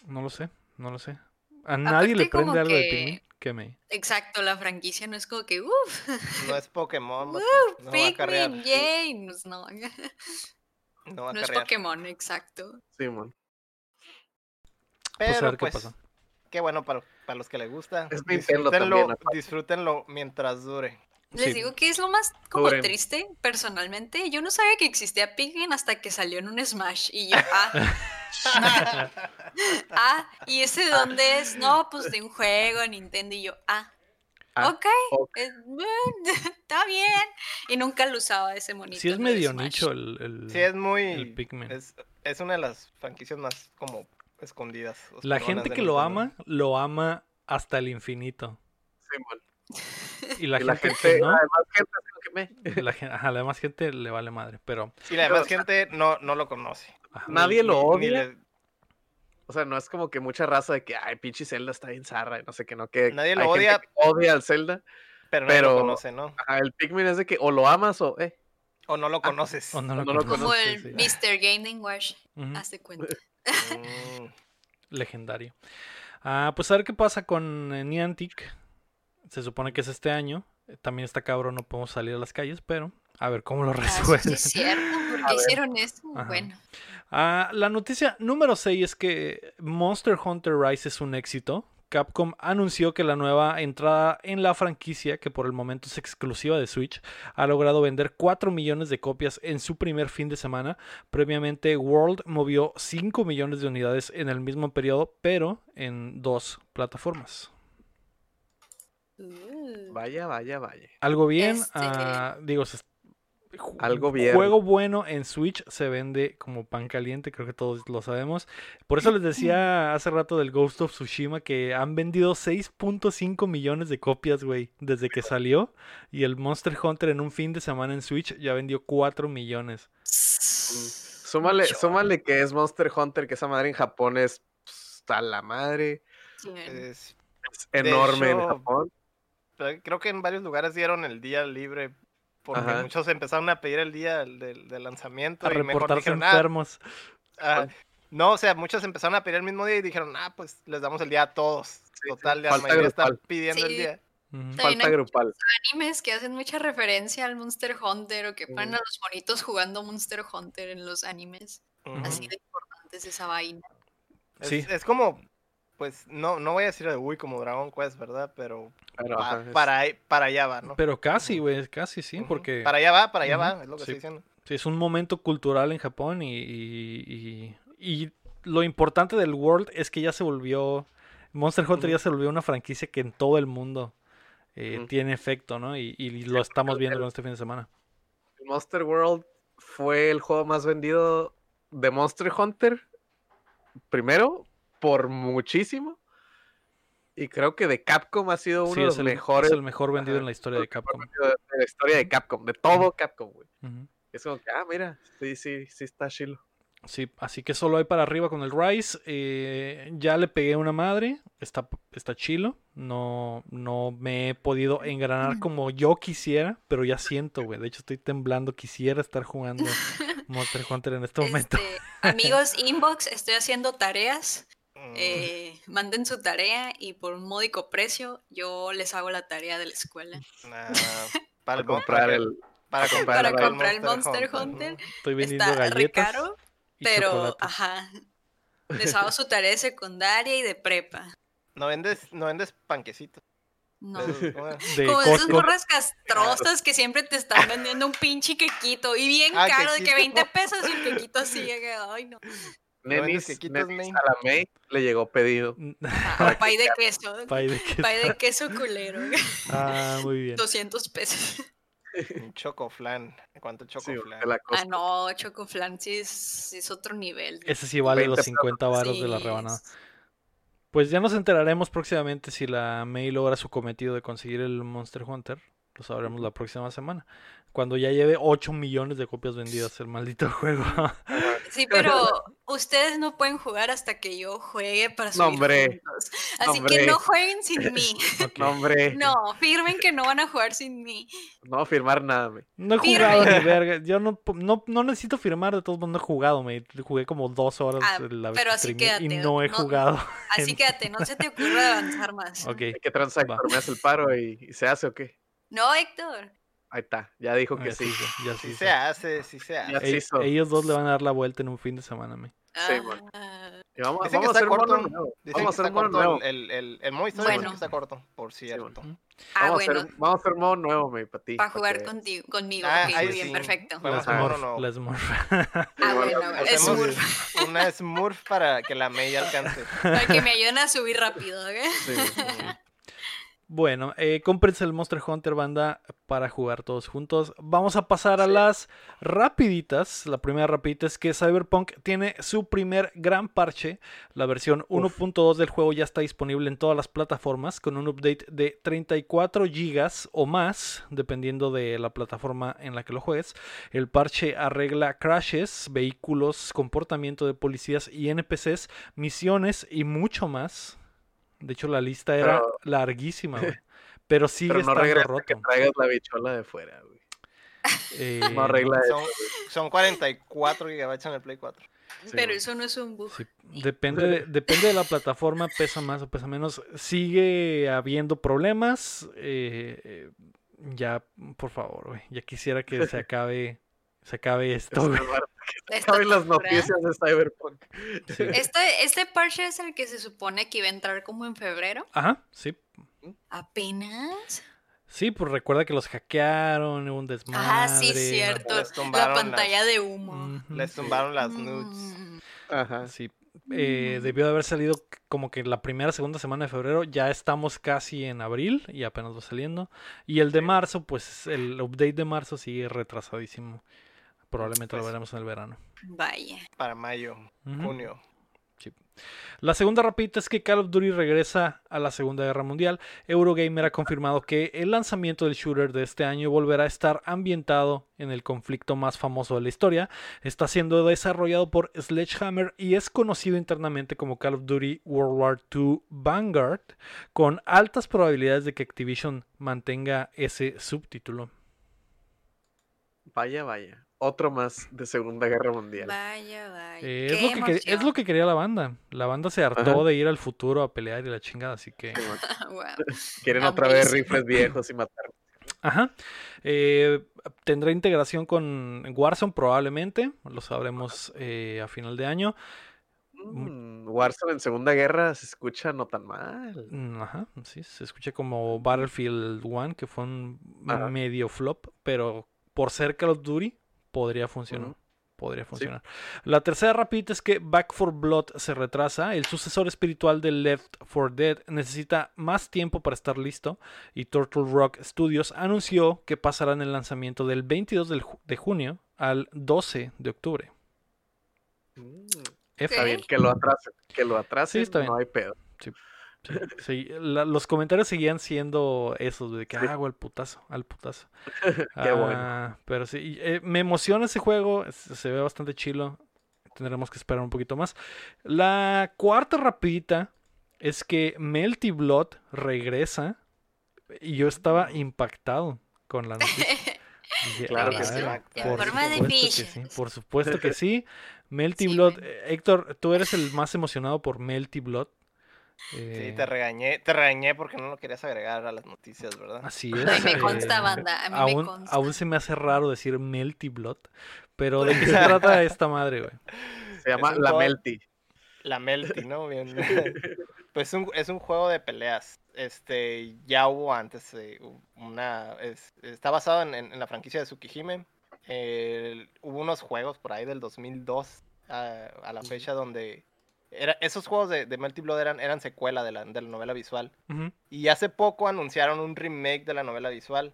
no lo sé, no lo sé. A nadie le Aparte, prende algo de que- Pikmin que me. Exacto, la franquicia no es como que, uff, No es Pokémon, vato, no. Pikmin, yay. Pues no, No va a no es. Pokémon, exacto. Simón. Pues a Pero ver qué pues, pasa. qué bueno para, para los que les gusta. Es disfrútenlo, también, disfrútenlo mientras dure. Les Sí. digo que es lo más como triste, personalmente. Yo no sabía que existía Pikmin hasta que salió en un Smash. Y yo, ah, ah, ¿y ese de dónde es? No, pues de un juego, Nintendo. Y yo, ah, Ah, ok, ok. eh, bueno, está bien. Y nunca lo usaba ese monito. Sí es medio Smash. nicho el, el- Sí, es muy. el Pikmin. Es, es una de las franquicias más como escondidas. La gente que lo ama, lo ama hasta el infinito. Simón. Y la, Y la gente, gente, no, además, gente que me. la ajá, la demás gente le vale madre. Pero Y la demás gente no, no lo conoce. ajá, Nadie Ni- lo odia. le- O sea, no es como que mucha raza de que, ay, pinche Zelda está bien zarra y no sé qué, no, que Nadie lo gente odia. que odia al Zelda. pero nadie lo conoce, ¿no? Ajá, el Pikmin es de que o lo amas o, eh, O no lo conoces. o no lo no lo conoces, Como el sí. Mr. Watch, Ujú, haz de cuenta. Mm, Legendario. Ah, pues a ver qué pasa con eh, Niantic. Se supone que es este año. Eh, También está cabrón, no podemos salir a las calles, pero a ver cómo lo Ah, resuelven. sí es cierto, ¿por A qué ver. hicieron eso? Ajá. Bueno, Ah, la noticia número 6 es que Monster Hunter Rise es un éxito. Capcom anunció que la nueva entrada en la franquicia, que por el momento es exclusiva de Switch, ha logrado vender 4 millones de copias en su primer fin de semana. Previamente, World movió 5 millones de unidades en el mismo periodo, pero en dos plataformas. Uh, vaya, vaya, vaya. Algo bien, Este- ah, digo, se- Algo bien. Juego bueno en Switch se vende como pan caliente, creo que todos lo sabemos. Por eso les decía hace rato del Ghost of Tsushima que han vendido 6.5 millones de copias, güey, desde que salió. Y el Monster Hunter en un fin de semana en Switch ya vendió 4 millones. Súmale, Mucho. súmale que es Monster Hunter, que esa madre en Japón es pues, a la madre. sí, es- Es enorme en hecho, Japón. Creo que en varios lugares dieron el día libre. Porque Ajá. muchos empezaron a pedir el día del, lanzamiento. A y mejor reportarse dijeron, "Ah, enfermos. ah". no, o sea, muchos empezaron a pedir el mismo día y dijeron, ah, pues les damos el día a todos. sí, Total, la falta mayoría está grupal. pidiendo el Sí. día. Ujú. También Falta grupal. animes que hacen mucha referencia al Monster Hunter o que ponen Mm. a los monitos jugando Monster Hunter en los animes. Así de importante es esa vaina. Es, Sí. es como, pues, no, no voy a decir de uy como Dragon Quest, ¿verdad? Pero Pero, pa- para, para allá va, ¿no? Pero casi, güey, casi sí, porque Para allá va, para allá va, es lo que sí. estoy diciendo. sí, es un momento cultural en Japón y, y- y- y lo importante del World es que ya se volvió, Monster Hunter ya se volvió una franquicia que en todo el mundo eh, tiene efecto, ¿no? Y, y lo estamos viendo el- con este fin de semana. Monster World fue el juego más vendido de Monster Hunter. Primero, por muchísimo. Y creo que de Capcom ha sido uno Sí, de los el, mejores es el mejor vendido ajá, en la historia de Capcom. de la historia de Capcom, de todo Capcom, güey. Es como que, ah, mira, sí, sí, sí está chilo. Sí, así que solo hay para arriba con el Rise. eh, ya le pegué una madre. Está, está chilo. No, no me he podido engranar como yo quisiera, pero ya siento, güey. De hecho, estoy temblando. Quisiera estar jugando Monster Hunter en este momento. Este, amigos, inbox, estoy haciendo tareas. Mm, eh, manden su tarea y por un módico precio yo les hago la tarea de la escuela. nah, para, comprar el. para comprar, Para el comprar el Monster Hunter. Estoy vendiendo Está re galletas. caro, y pero ajá. Les hago su tarea de secundaria y de prepa. No vendes, no vendes panquecitos. No. De Como esas morras castrosas que siempre te están vendiendo un pinche quequito y bien Ah, caro, de que quequito. 20 pesos y el quequito así, que, ay no. Nenis, Nenis a la May le llegó pedido. Ajá, pay de queso. Pay de queso. Pay de queso culero. Ah, muy bien. 200 pesos. Un chocoflan. ¿Cuánto Sí, chocoflan? la Ah, no, Chocoflan sí es, sí es otro nivel. Ese sí vale 20 los pesos. 50 varos de la Sí, rebanada. es- Pues ya nos enteraremos próximamente si la May logra su cometido de conseguir el Monster Hunter. Lo sabremos la próxima semana. Cuando ya lleve 8 millones de copias vendidas el maldito juego. Sí, pero ustedes no pueden jugar hasta que yo juegue para No, subir hombre. juntos. No, Así que no jueguen sin mí. No, hombre. No, No, firmen que no van a jugar sin mí. a firmar nada, me. No he jugado ni verga. Yo no, no, no necesito firmar, de todos modos no he jugado. Me jugué como dos horas Ah, la vez pero así streameé y quédate, no he no- jugado. Así En- quédate, no se te ocurra avanzar más. Ok. Hay que transactor, me hace el paro y, y se hace o qué. No, Héctor. Ahí está, ya dijo que sí. sí, ya Sí sí. se hace, sí se hace. Ya se Ell- hizo. ellos dos le van a dar la vuelta en un fin de semana. me. Sí, man. Ah, Y vamos, Dicen que vamos a está corto. nuevo. Dicen Vamos a que está corto nuevo. el, el, el modo Bueno. que está corto, por cierto. Ujú. ah, vamos, a bueno, hacer, vamos a hacer modo nuevo, me, para ti. para pa' jugar que- contigo, conmigo. Ah, ahí muy bien, sí. perfecto. Bueno, La Vamos a Smurf, no. la Smurf. Ah, bueno, Smurf. una Smurf para que la May alcance. Para que me ayuden a subir rápido, ¿ok? Sí. Bueno, eh, cómprense el Monster Hunter banda para jugar todos juntos. Vamos a pasar a las rapiditas. La primera rapidita es que Cyberpunk tiene su primer gran parche. La versión Uf. 1.2 del juego ya está disponible en todas las plataformas con un update de 34 gigas o más, dependiendo de la plataforma en la que lo juegues. El parche arregla crashes, vehículos, comportamiento de policías y NPCs, misiones y mucho más. De hecho, la lista era Pero- larguísima, güey. Pero sigue Pero no estando roto. que traigas la bichola de fuera, güey. Eh, No arregla eso. Son, son 44 gigabytes en el Play 4. Sí, Pero eso no es un bug. sí, depende, de, depende de la plataforma, pesa más o pesa menos. Sigue habiendo problemas. eh, eh, ya, por favor, güey. Ya quisiera que se acabe, se acabe esto, güey. Saben las noticias de Cyberpunk. Sí. Este, este parche es el que se supone que iba a entrar como en febrero. Ajá, sí. ¿Apenas? Sí, pues recuerda que los hackearon, hubo un desmadre. Ah, sí, cierto. La pantalla las- de humo. Les sí. tumbaron las nudes. Mm. Ajá. Sí, eh, debió de haber salido como que la primera, segunda semana de febrero. Ya estamos casi en abril y apenas va saliendo. Y el de marzo, pues el update de marzo sigue retrasadísimo. Probablemente lo Pues- veremos en el verano. Vaya. Para mayo, junio. La segunda rapidita es que Call of Duty regresa a la Segunda Guerra Mundial. Eurogamer ha confirmado que el lanzamiento del shooter de este año volverá a estar ambientado en el conflicto más famoso de la historia. Está siendo desarrollado por Sledgehammer y es conocido internamente como Call of Duty World War II Vanguard, con altas probabilidades de que Activision mantenga ese subtítulo. Vaya, vaya. Otro más de Segunda Guerra Mundial. Vaya, vaya. Eh, es, lo que, es lo que quería la banda. La banda se hartó Ajá. de ir al futuro a pelear y la chingada, así que... Wow. Quieren otra vez rifles viejos y matar. Ajá. Eh, tendrá integración con Warzone probablemente. Lo sabremos eh, a final de año. Mm, Warzone en Segunda Guerra se escucha no tan mal. Mm, Ajá, sí, se escucha como Battlefield 1, que fue un Ajá. medio flop, pero por ser Call of Duty podría funcionar. Podría funcionar. La tercera rapidita es que Back for Blood se retrasa. El sucesor espiritual de Left 4 Dead necesita más tiempo para estar listo. Y Turtle Rock Studios anunció que pasarán el lanzamiento del 22 del ju- de junio al 12 de octubre. Mm, F. Está bien, que lo atrasen. Que lo atrasen, está bien. no hay pedo. Sí, sí, la- los comentarios seguían siendo esos, de que Sí. hago al putazo, al putazo. Qué bueno. Ah, Pero sí, eh, me emociona ese juego, se ve bastante chilo. Tendremos que esperar un poquito más. La cuarta rapidita es que Melty Blood regresa y yo estaba impactado con la noticia. Dije, Claro "Ah, que sí. En por forma de supuesto que sí, por supuesto que sí. Melty Sí, Blood. eh, Héctor, tú eres el más emocionado por Melty Blood. Sí, Eh, te regañé, te regañé porque no lo querías agregar a las noticias, ¿verdad? Así es. mí me consta, eh, banda, a mí me aún, consta. aún se me hace raro decir Melty Blood. Pero ¿de qué se trata esta madre, güey? Se llama La juego- Melty. La Melty, ¿no? Bien. pues un- es un juego de peleas. Este, ya hubo antes eh, una... es- está basado en, en- en la franquicia de Tsukihime. Eh, hubo unos juegos por ahí del 2002 a, a la fecha donde... Era, esos juegos de, de Melty Blood eran, eran secuela de la, de la novela visual. Y hace poco anunciaron un remake de la novela visual.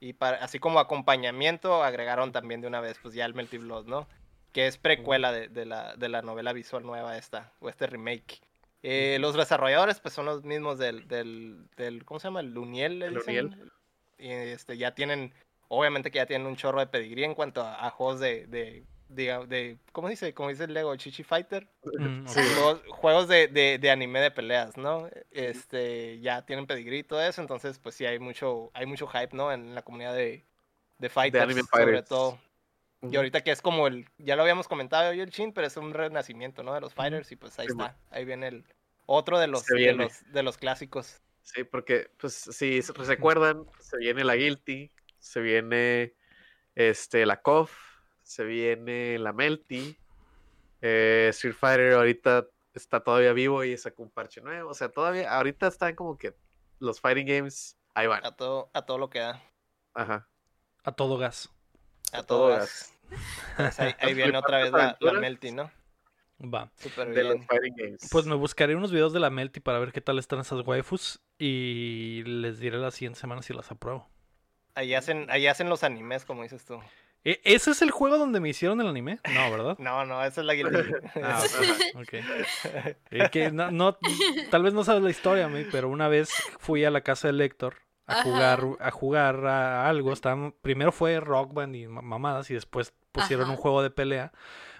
Y para, así como acompañamiento agregaron también de una vez pues ya el Melty Blood, ¿no? Que es precuela de, de la, de la novela visual nueva esta, o este remake. Eh, los desarrolladores pues son los mismos del, del, del ¿cómo se llama? El Luniel, le El dicen. Luniel. Y este, ya tienen, obviamente que ya tienen un chorro de pedigrí en cuanto a, a juegos de, de, diga- de, ¿cómo dice? Como dice el Lego, Chichi Fighter. Mm. Juegos, juegos de, de, de anime de peleas, ¿no? Este, ya tienen pedigrí y todo eso, entonces pues sí hay mucho, hay mucho hype, ¿no? En la comunidad de, de fighters, anime sobre fighters. todo. Y ahorita que es como el, ya lo habíamos comentado yo y el Chin, pero es un renacimiento, ¿no? De los fighters y pues ahí Sí, está, ahí viene el otro de los, de los, de los clásicos. Sí, porque, pues, si se pues, recuerdan, se viene la Guilty, se viene este, la KOF, se viene la Melty, eh, Street Fighter ahorita está todavía vivo y sacó un parche nuevo, o sea, todavía, ahorita están como que los fighting games, ahí van, A todo, a todo lo que da. ajá. A todo gas. A, A todo todo gas. gas. Pues ahí, ahí viene Los otra vez la. Melty, ¿no? Va. Súper De los bien. fighting games. Pues me buscaré unos videos de la Melty para ver qué tal están esas waifus y les diré la siguiente semana si las apruebo. Ahí hacen, ahí hacen los animes, como dices tú. ¿E- ¿Ese es el juego donde me hicieron el anime? No, ¿verdad? No, no, esa es la Guilty. Ah, ok, ok. Eh, que no, no- tal vez no sabes la historia, May, pero una vez fui a la casa de Héctor a Ajá. jugar, a jugar a algo. Estaban, primero fue Rock Band y ma- mamadas y después pusieron un juego de pelea.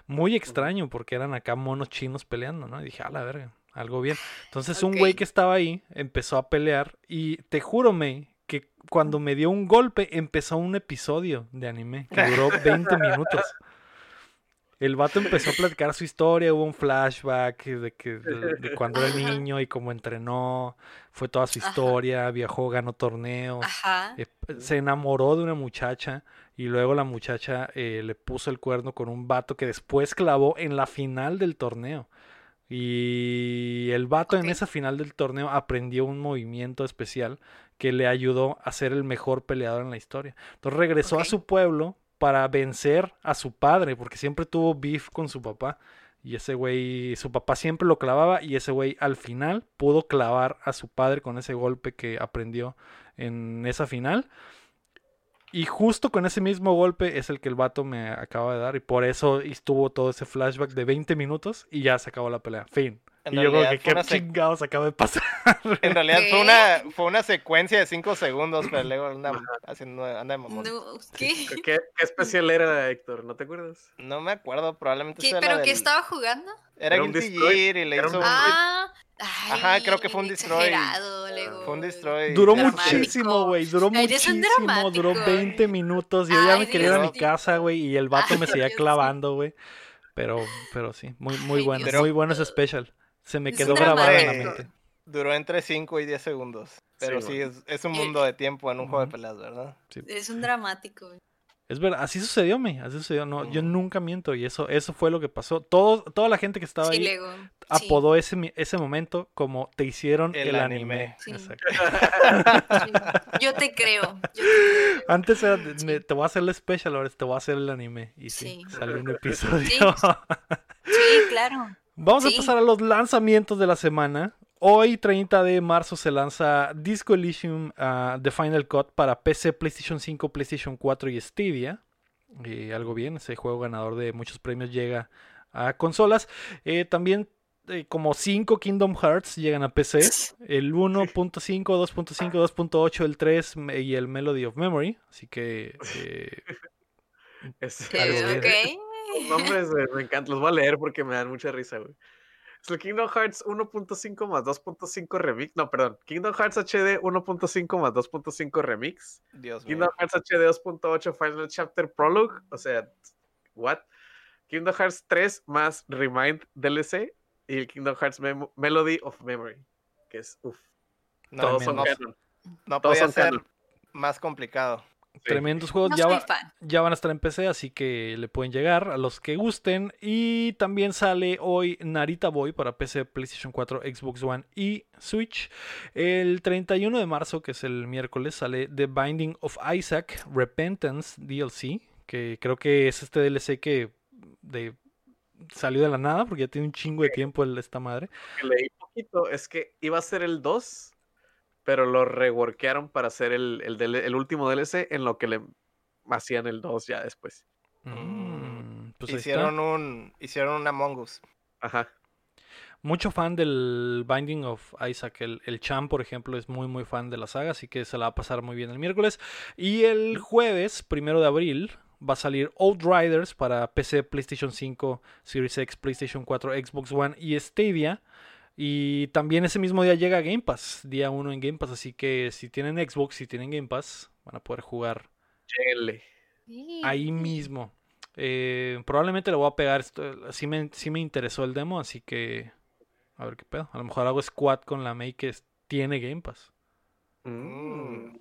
Muy extraño porque eran acá monos chinos peleando, ¿no? Y dije, a la verga, algo bien. Entonces un güey que estaba ahí empezó a pelear y te juro, May, que cuando me dio un golpe empezó un episodio de anime que duró 20 minutos. El vato empezó a platicar su historia, hubo un flashback de que de, de cuando era niño y cómo entrenó, fue toda su Ajá. historia, viajó, ganó torneos, eh, se enamoró de una muchacha y luego la muchacha eh, le puso el cuerno con un vato que después clavó en la final del torneo. Y el vato en esa final del torneo aprendió un movimiento especial que le ayudó a ser el mejor peleador en la historia. Entonces regresó a su pueblo para vencer a su padre, porque siempre tuvo beef con su papá. Y ese güey, su papá siempre lo clavaba y ese güey al final pudo clavar a su padre con ese golpe que aprendió en esa final. Y justo con ese mismo golpe es el que el vato me acaba de dar. Y por eso estuvo todo ese flashback de 20 minutos y ya se acabó la pelea. Fin. En y yo realidad que qué chingados acaba de pasar. En realidad ¿Qué? fue una, fue una secuencia de 5 segundos, pero luego anda haciendo, anda de mamón. No, ¿qué? ¿Qué, qué especial era, Héctor? ¿No te acuerdas? No me acuerdo, probablemente ¿Qué? sea la ¿Pero qué del- estaba jugando? Era Era un Guilty. Gear y le un hizo... destroy. Ah, ay, Ajá, creo que fue un destroy. Fue un destroy. Duró Dramático. muchísimo, güey. Duró Ay, un muchísimo. Duró dramático, 20 eh. minutos. Yo ya me quería ir a mi casa, güey. Y el vato me seguía Dios clavando, güey. Pero, pero sí, muy, muy Ay, bueno. Dios. Muy bueno ese special. Se me quedó un grabado en la mente. Duró entre 5 y 10 segundos. Pero Sí, sí, bueno. es, es un Eh, mundo de tiempo en un juego de peleas, ¿verdad? Es un dramático. güey. Es verdad, así sucedió, me. Así sucedió. No, yo nunca miento. Y eso, eso fue lo que pasó. Todo, toda la gente que estaba Sí, ahí Lego. sí. apodó ese, ese momento como te hicieron el, El anime. anime. Sí. Exacto. Sí. Yo te creo. yo te creo. Antes era, me- te voy a hacer el special, ahora te voy a hacer el anime. Y sí, Sí. sale un episodio. Sí. Sí, claro. Vamos a pasar a los lanzamientos de la semana. Hoy, 30 de marzo, se lanza Disco Elysium ah, The Final Cut para PC, PlayStation 5, PlayStation 4 y Stadia. Eh, algo bien, ese juego ganador de muchos premios llega a consolas. Eh, también eh, como 5 Kingdom Hearts llegan a PC. El 1.5, 2.5, 2.8, el 3 me- y el Melody of Memory. Así que... eh, Es- Algo bien. ok. Los nombres me encantan, los voy a leer porque me dan mucha risa, güey. Es el Kingdom Hearts 1.5 más 2.5 remix. No, perdón. Kingdom Hearts HD 1.5 más 2.5 remix. Dios mío. Kingdom Hearts HD 2.8 Final Chapter Prologue. O sea, what? Kingdom Hearts 3 más Remind DLC. Y el Kingdom Hearts Mem- Melody of Memory. Que es, uff. No, todos son no, canon. no Todos podía son ser canon. más complicado. Sí. tremendos juegos. No ya, soy va- fan. ya van a estar en PC, así que le pueden llegar a los que gusten. Y también sale hoy Narita Boy para PC, PlayStation 4, Xbox One y Switch. El 31 de marzo, que es el miércoles, sale The Binding of Isaac Repentance DLC, que creo que es este DLC que de, salió de la nada, porque ya tiene un chingo de tiempo el- esta madre. que leí poquito es que iba a ser el 2, pero lo reworkearon para hacer el, el, DL el último DLC en lo que le hacían el 2 ya después. Mm, pues ahí está. hicieron un hicieron un Among Us. Ajá. Mucho fan del Binding of Isaac. El, el Cham, por ejemplo, es muy, muy fan de la saga, así que se la va a pasar muy bien el miércoles. Y el jueves, primero de abril, va a salir Outriders para PC, PlayStation 5, Series X, PlayStation 4, Xbox One y Stadia. Y también ese mismo día llega Game Pass, día 1 en Game Pass. Así que si tienen Xbox, si tienen Game Pass, van a poder jugar Chéle. ahí mismo. Eh, probablemente le voy a pegar. Esto, sí, me, sí me interesó el demo, así que a ver qué pedo. A lo mejor hago squad con la May que tiene Game Pass. Mm.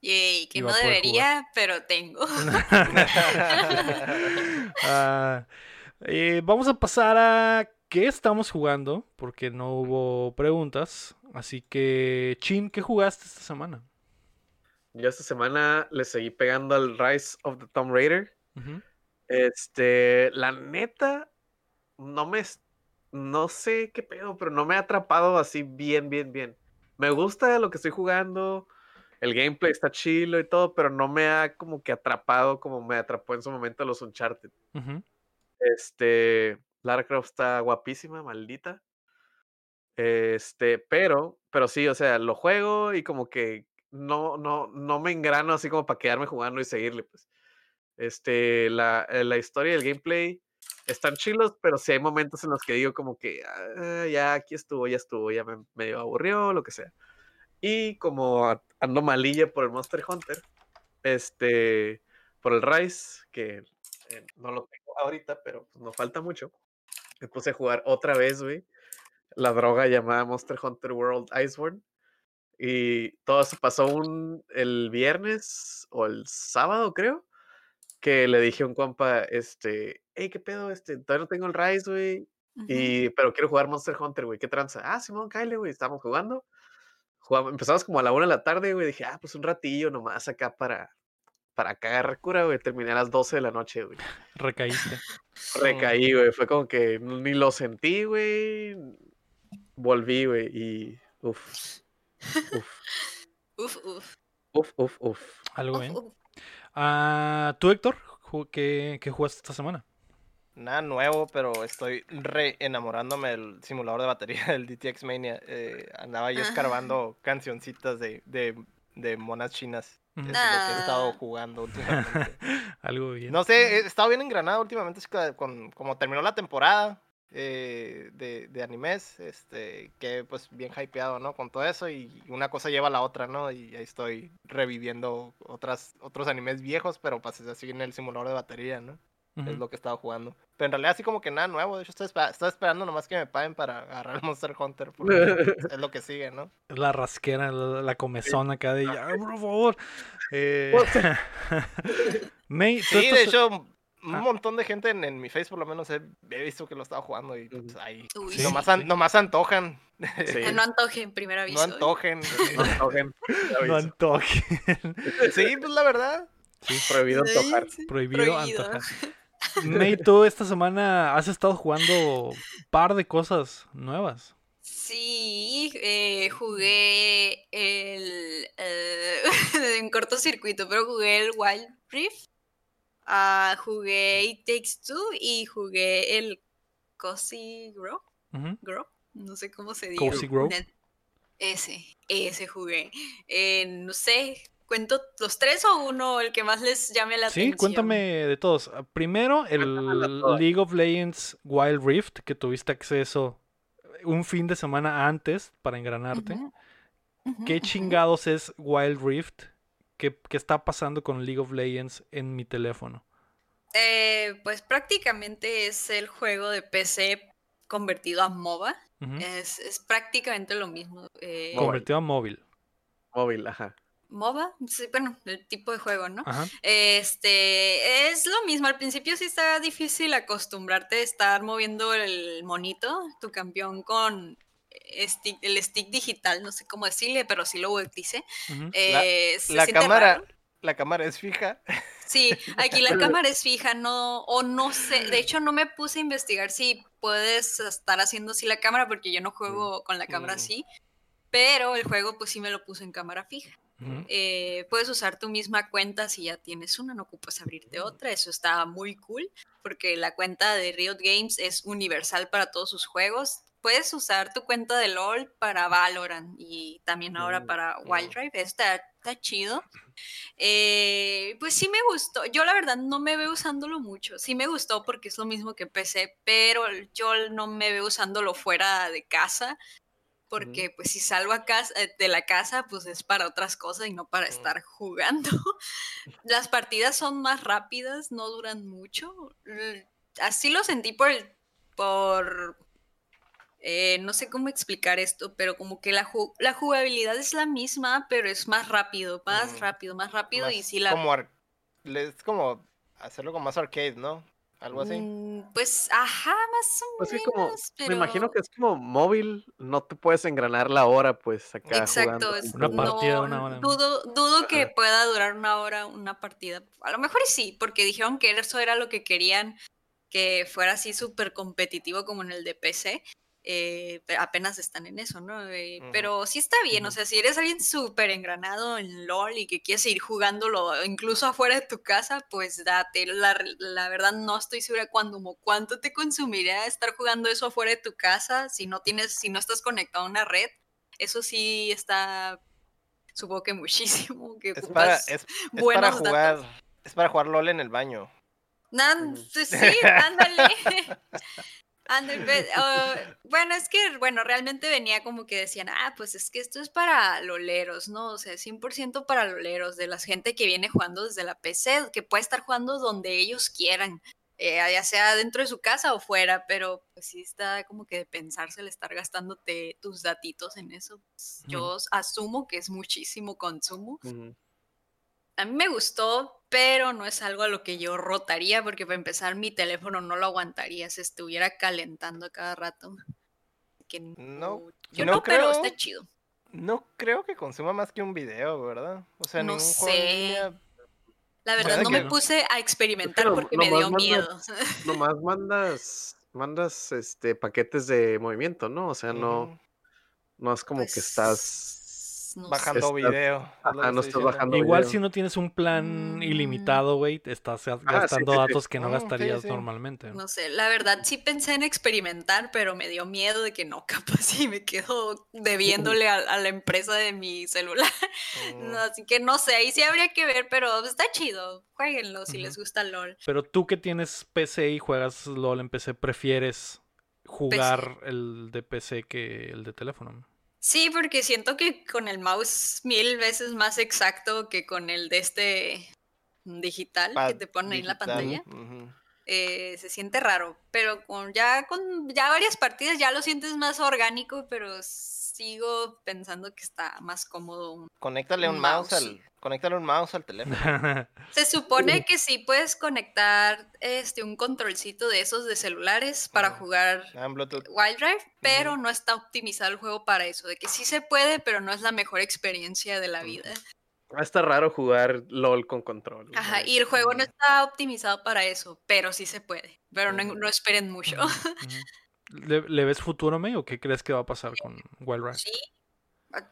Yay, que no debería, pero tengo. Ah, eh, vamos a pasar a qué estamos jugando, porque no hubo preguntas. Así que, Chin, ¿qué jugaste esta semana? Yo esta semana le seguí pegando al Rise of the Tomb Raider. Este, la neta, no me, no sé qué pedo, pero no me ha atrapado así bien, bien, bien. Me gusta lo que estoy jugando, el gameplay está chilo y todo, pero no me ha como que atrapado como me atrapó en su momento los Uncharted. Este, Lara Croft está guapísima, maldita. Este, pero, pero sí, o sea, lo juego y como que no, no, no me engrano así como para quedarme jugando y seguirle, pues. Este, la, eh, la historia y el gameplay están chilos, pero sí hay momentos en los que digo como que "Ah, ya aquí estuvo, ya estuvo, ya me medio aburrió, lo que sea. Y como ando malilla por el Monster Hunter, este, por el Rise, que eh, no lo tengo ahorita, pero pues, no falta mucho. Me puse a jugar otra vez, güey. La droga llamada Monster Hunter World Iceborne. Y todo se pasó un, el viernes o el sábado, creo. Que le dije a un compa, este, hey, ¿qué pedo? Este, todavía no tengo el Rise, güey. Y, pero quiero jugar Monster Hunter, güey. ¿Qué tranza? Ah, Simón, Kyle, güey. Estamos jugando. Jugamos, empezamos como a la una de la tarde, güey. Dije, ah, pues un ratillo nomás acá para, para cagar cura, güey. Terminé a las 12 de la noche, güey. Recaíste. Recaí, güey. Fue como que ni lo sentí, güey. Volví, güey. Y. Uf. Uf. Uf, uf. Uf, uf, uf. Algo bien. Ah, ¿Tú, Héctor? ¿Qué, qué jugaste esta semana? Nada nuevo, pero estoy re enamorándome del simulador de batería del DTX Mania. Eh, andaba yo escarbando cancioncitas de, de, de monas chinas. Es lo que he estado jugando últimamente. Algo bien. No sé, he estado bien engranado últimamente. es que con, como terminó la temporada eh, de, de animes, este, que pues bien hypeado, ¿no? Con todo eso y una cosa lleva a la otra, ¿no? Y ahí estoy reviviendo otras, otros animes viejos, pero pues así en el simulador de batería, ¿no? Es lo que he estado jugando. Pero en realidad así como que nada nuevo. De hecho, estoy, esperando nomás que me paguen para agarrar el Monster Hunter. Porque es lo que sigue, ¿no? Es la rasquera, la, la comezón acá de ya, por favor. Eh, May, ¿tú Sí, estás- de hecho, un Ah. montón de gente en, en mi face por lo menos he, he visto que lo estaba jugando y pues, ahí Sí. nomás, an- nomás antojan. Sí. No antojen, primer No aviso. ¿eh? antojen. No antojen, No antojen. sí, pues la verdad. Prohibido antojar. Ay, sí, Prohibido, prohibido. antojar. May, tú esta semana has estado jugando par de cosas nuevas. Sí, eh, jugué el eh, en cortocircuito, pero jugué el Wild Rift, ah, jugué It Takes Two y jugué el Cozy Grow. Grow, no sé cómo se dice. Cozy Grow. Ese, ese jugué. Eh, no sé, cuento los tres o uno, el que más les llame la Sí, atención. cuéntame de todos. Ah, Primero, el. League of Legends Wild Rift, que tuviste acceso un fin de semana antes para engranarte. ¿Qué chingados es Wild Rift? ¿Qué, qué está pasando con League of Legends en mi teléfono? Eh, pues prácticamente es el juego de PC convertido a MOBA. Es, es prácticamente lo mismo. eh. Convertido a móvil. Móvil, ajá. MOBA, sí, bueno, el tipo de juego, ¿no? Ajá. Este, es lo mismo. Al principio sí está difícil acostumbrarte a estar moviendo el monito, tu campeón con stick- el stick digital, no sé cómo decirle, pero sí lo ujú. Eh, se La cámara, raro. la cámara es fija. Sí, aquí la cámara es fija, no, o no sé, de hecho no me puse a investigar si puedes estar haciendo así la cámara, porque yo no juego con la cámara Mm. así, pero el juego pues sí me lo puso en cámara fija. Eh, puedes usar tu misma cuenta si ya tienes una, no ocupas abrirte otra, eso está muy cool, porque la cuenta de Riot Games es universal para todos sus juegos. Puedes usar tu cuenta de LOL para Valorant y también ahora Mm, para Wild Rift, está, está chido. Eh, pues sí me gustó. Yo la verdad no me veo usándolo mucho. Sí me gustó porque es lo mismo que PC, pero yo no me veo usándolo fuera de casa. Porque pues si salgo a casa, eh, de la casa, pues es para otras cosas y no para estar jugando. Las partidas son más rápidas, no duran mucho. Así lo sentí por, por eh, no sé cómo explicar esto, pero como que la, la jugabilidad es la misma, pero es más rápido, más rápido, más rápido. y si la... Como es como hacerlo con más arcade, ¿no? Algo así. Mm, pues, ajá, más o pues menos. Como, Me imagino que es como móvil, no te puedes engranar la hora, pues acá. Exacto, es, una partida una hora. Dudo, dudo que pueda durar una hora una partida. A lo mejor sí, porque dijeron que eso era lo que querían, que fuera así súper competitivo como en el de PC. Eh, apenas están en eso, ¿no? Eh, pero sí está bien, o sea, si eres alguien súper engranado en LOL y que quieres ir jugándolo incluso afuera de tu casa, pues date. La, la verdad no estoy segura cuándo, cuánto te consumiría estar jugando eso afuera de tu casa si no tienes, si no estás conectado a una red. Eso sí está, supongo que muchísimo. Que es, para, es, para jugar, es para jugar LOL en el baño. Pues sí, ándale. Oh, bueno, es que, bueno, realmente venía como que decían, ah, pues es que esto es para loleros, ¿no? O sea, 100% para loleros, de la gente que viene jugando desde la PC, que puede estar jugando donde ellos quieran, eh, ya sea dentro de su casa o fuera, pero pues sí está como que de pensarse el estar gastándote tus datitos en eso. Pues, yo asumo que es muchísimo consumo. A mí me gustó, pero no es algo a lo que yo rotaría, porque para empezar mi teléfono no lo aguantaría, se estuviera calentando a cada rato. Que no, yo no, creo, pero está chido. No creo que consuma más que un video, ¿verdad? O sea, no sé. La verdad, no me puse a experimentar porque me dio miedo. Nomás mandas, mandas este paquetes de movimiento, ¿no? O sea, no, no es como que pues bajando video. Igual si no tienes un plan mm. ilimitado, güey, estás ah, gastando datos que no mm, gastarías normalmente. No sé, la verdad sí pensé en experimentar, pero me dio miedo de que no, capaz y me quedo debiéndole a, la empresa de mi celular. Mm. así que no sé, ahí sí habría que ver, pero está chido. Jueguenlo si les gusta LOL. Pero tú que tienes PC y juegas LOL en PC, ¿prefieres jugar el de PC que el de teléfono? Sí, porque siento que con el mouse mil veces más exacto que con el de este digital que te pone ahí en la pantalla. Eh, se siente raro, pero con ya con ya varias partidas ya lo sientes más orgánico, pero sigo pensando que está más cómodo. Conéctale un, mouse. al conéctale un mouse al teléfono. Se supone que sí puedes conectar este un controlcito de esos de celulares para jugar ah, Wild Drive, pero no está optimizado el juego para eso, de que sí se puede, pero no es la mejor experiencia de la vida. Está raro jugar LOL con control. Ajá, y el juego no está optimizado para eso, pero sí se puede. Pero no, no esperen mucho. ¿Le, ves futuro, May, o qué crees que va a pasar con Wild Rift? Sí, ah,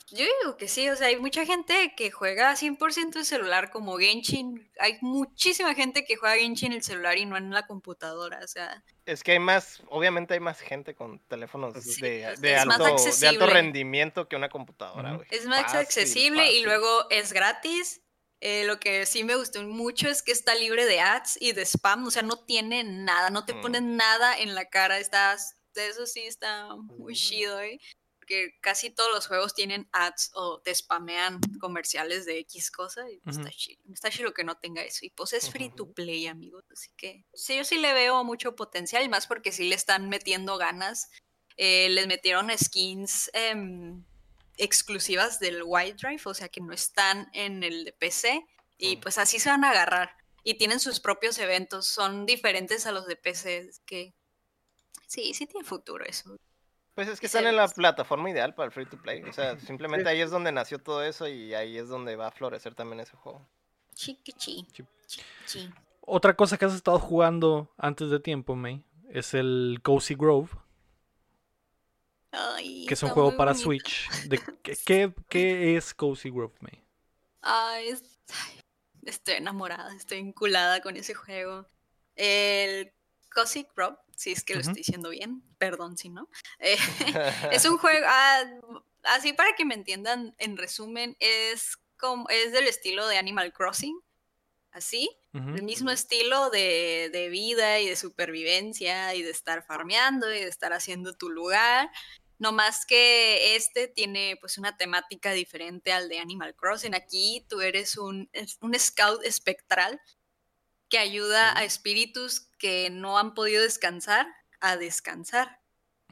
yo digo que sí, o sea, hay mucha gente que juega 100% en celular como Genshin. Hay muchísima gente que juega Genshin en el celular y no en la computadora, o sea. Es que hay más, obviamente hay más gente con teléfonos de, alto, rendimiento que una computadora, güey. Es más accesible y luego es gratis. Eh, lo que sí me gustó mucho es que está libre de ads y de spam, o sea, no tiene nada, no te ponen nada en la cara, estás eso sí está muy chido, ¿eh? Porque casi todos los juegos tienen ads o te spamean comerciales de X cosa y pues, está chido. Está chido que no tenga eso. Y pues es free to play, amigos. Así que sí, yo sí le veo mucho potencial, y más porque sí le están metiendo ganas. Eh, les metieron skins em, exclusivas del White Drive, o sea que no están en el de PC. Y pues así se van a agarrar. Y tienen sus propios eventos, son diferentes a los de PC, que Sí, sí tiene futuro eso. Pues es que están en la plataforma ideal para el free to play. O sea, simplemente ahí es donde nació todo eso y ahí es donde va a florecer también ese juego. Chiquichi. Otra cosa que has estado jugando antes de tiempo, May, es el Cozy Grove. que es un juego para Switch. De, ¿qué, ¿qué, es Cozy Grove, May? Ay, estoy enamorada, estoy vinculada con ese juego. El Cozy Grove si es que lo estoy diciendo bien, perdón si no. Eh, es un juego, ah, así para que me entiendan, en resumen, es como, es del estilo de Animal Crossing, así, el mismo estilo de, de vida y de supervivencia y de estar farmeando y de estar haciendo tu lugar. No más que este tiene pues una temática diferente al de Animal Crossing. Aquí tú eres un, un scout espectral que ayuda a espíritus que no han podido descansar a descansar.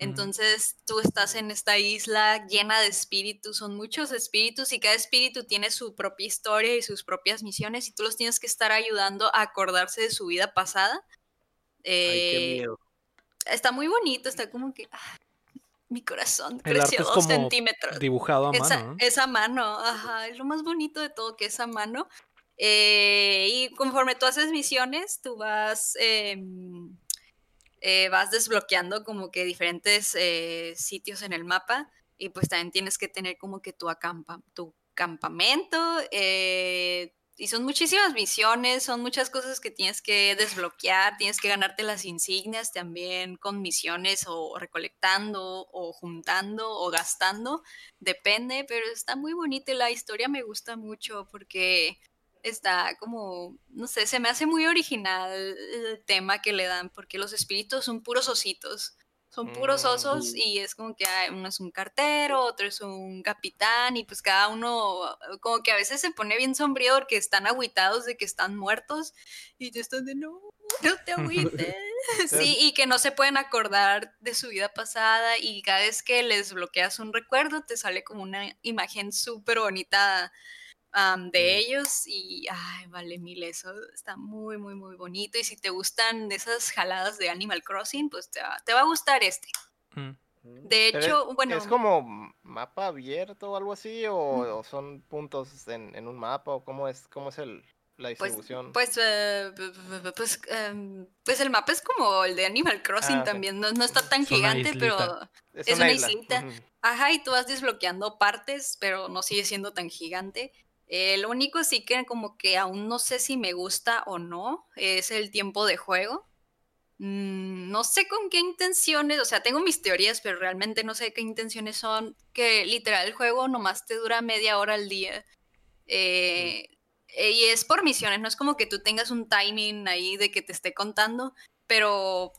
Entonces tú estás en esta isla llena de espíritus, son muchos espíritus y cada espíritu tiene su propia historia y sus propias misiones y tú los tienes que estar ayudando a acordarse de su vida pasada. Ay, qué Eh, miedo. está muy bonito, está como que ah, mi corazón El creció dos centímetros. Dibujado a Esa, mano, ¿no? esa mano, ajá, es lo más bonito de todo que esa mano. Eh, y conforme tú haces misiones, tú vas, em, eh, vas desbloqueando como que diferentes eh, sitios en el mapa y pues también tienes que tener como que tu, acampa, tu campamento eh, y son muchísimas misiones, son muchas cosas que tienes que desbloquear, tienes que ganarte las insignias también con misiones o recolectando o juntando o gastando, depende, pero está muy bonita la historia me gusta mucho porque está como, no sé, se me hace muy original el tema que le dan, porque los espíritus son puros ositos, son puros Mm. osos y es como que uno es un cartero, otro es un capitán y pues cada uno como que a veces se pone bien sombrío porque están agüitados de que están muertos y te están de no, no te agüites. Sí, y que no se pueden acordar de su vida pasada y cada vez que les bloqueas un recuerdo te sale como una imagen súper bonita am, de ellos y, ay, vale mil eso, está muy, muy, muy bonito y si te gustan esas jaladas de Animal Crossing, pues te va, te va a gustar este. Mm. De Pero hecho, bueno, ¿Es como mapa abierto o algo así? ¿O, Mm. o son puntos en, en un mapa? ¿O cómo es, cómo es el, la pues, distribución? pues, eh, pues, em, pues el mapa es como el de Animal Crossing Ah, también, no, no está tan Es una gigante, pero... es una islita. Ujú. Ajá, y tú vas desbloqueando partes, pero no sigue siendo tan gigante. Eh, lo único sí que como que aún no sé si me gusta o no es el tiempo de juego. Mm, no sé con qué intenciones, o sea, tengo mis teorías, pero realmente no sé qué intenciones son, que literal el juego nomás te dura media hora al día. Eh, eh, y es por misiones, no es como que tú tengas un timing ahí de que te esté contando, pero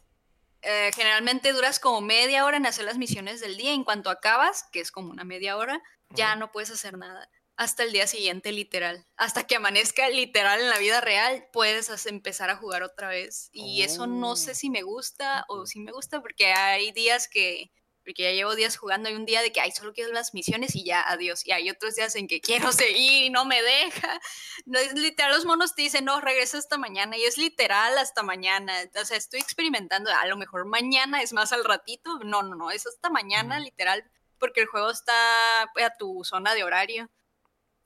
eh, generalmente duras como media hora en hacer las misiones del día. En cuanto acabas, que es como una media hora, ya no puedes hacer nada. Hasta el día siguiente, literal. Hasta que amanezca literal en la vida real, puedes empezar a jugar otra vez. Y eso no sé Oh. si me gusta o si me gusta, porque hay días que, porque ya llevo días jugando, hay un día de que, ay, solo quiero las misiones y ya, adiós. Y hay otros días en que quiero seguir y no me deja. No es literal, los monos te dicen, no, regresa hasta mañana. Y es literal hasta mañana. O sea, estoy experimentando. A lo mejor mañana es más al ratito. No, no, no, es hasta mañana, literal, porque el juego está a tu zona de horario.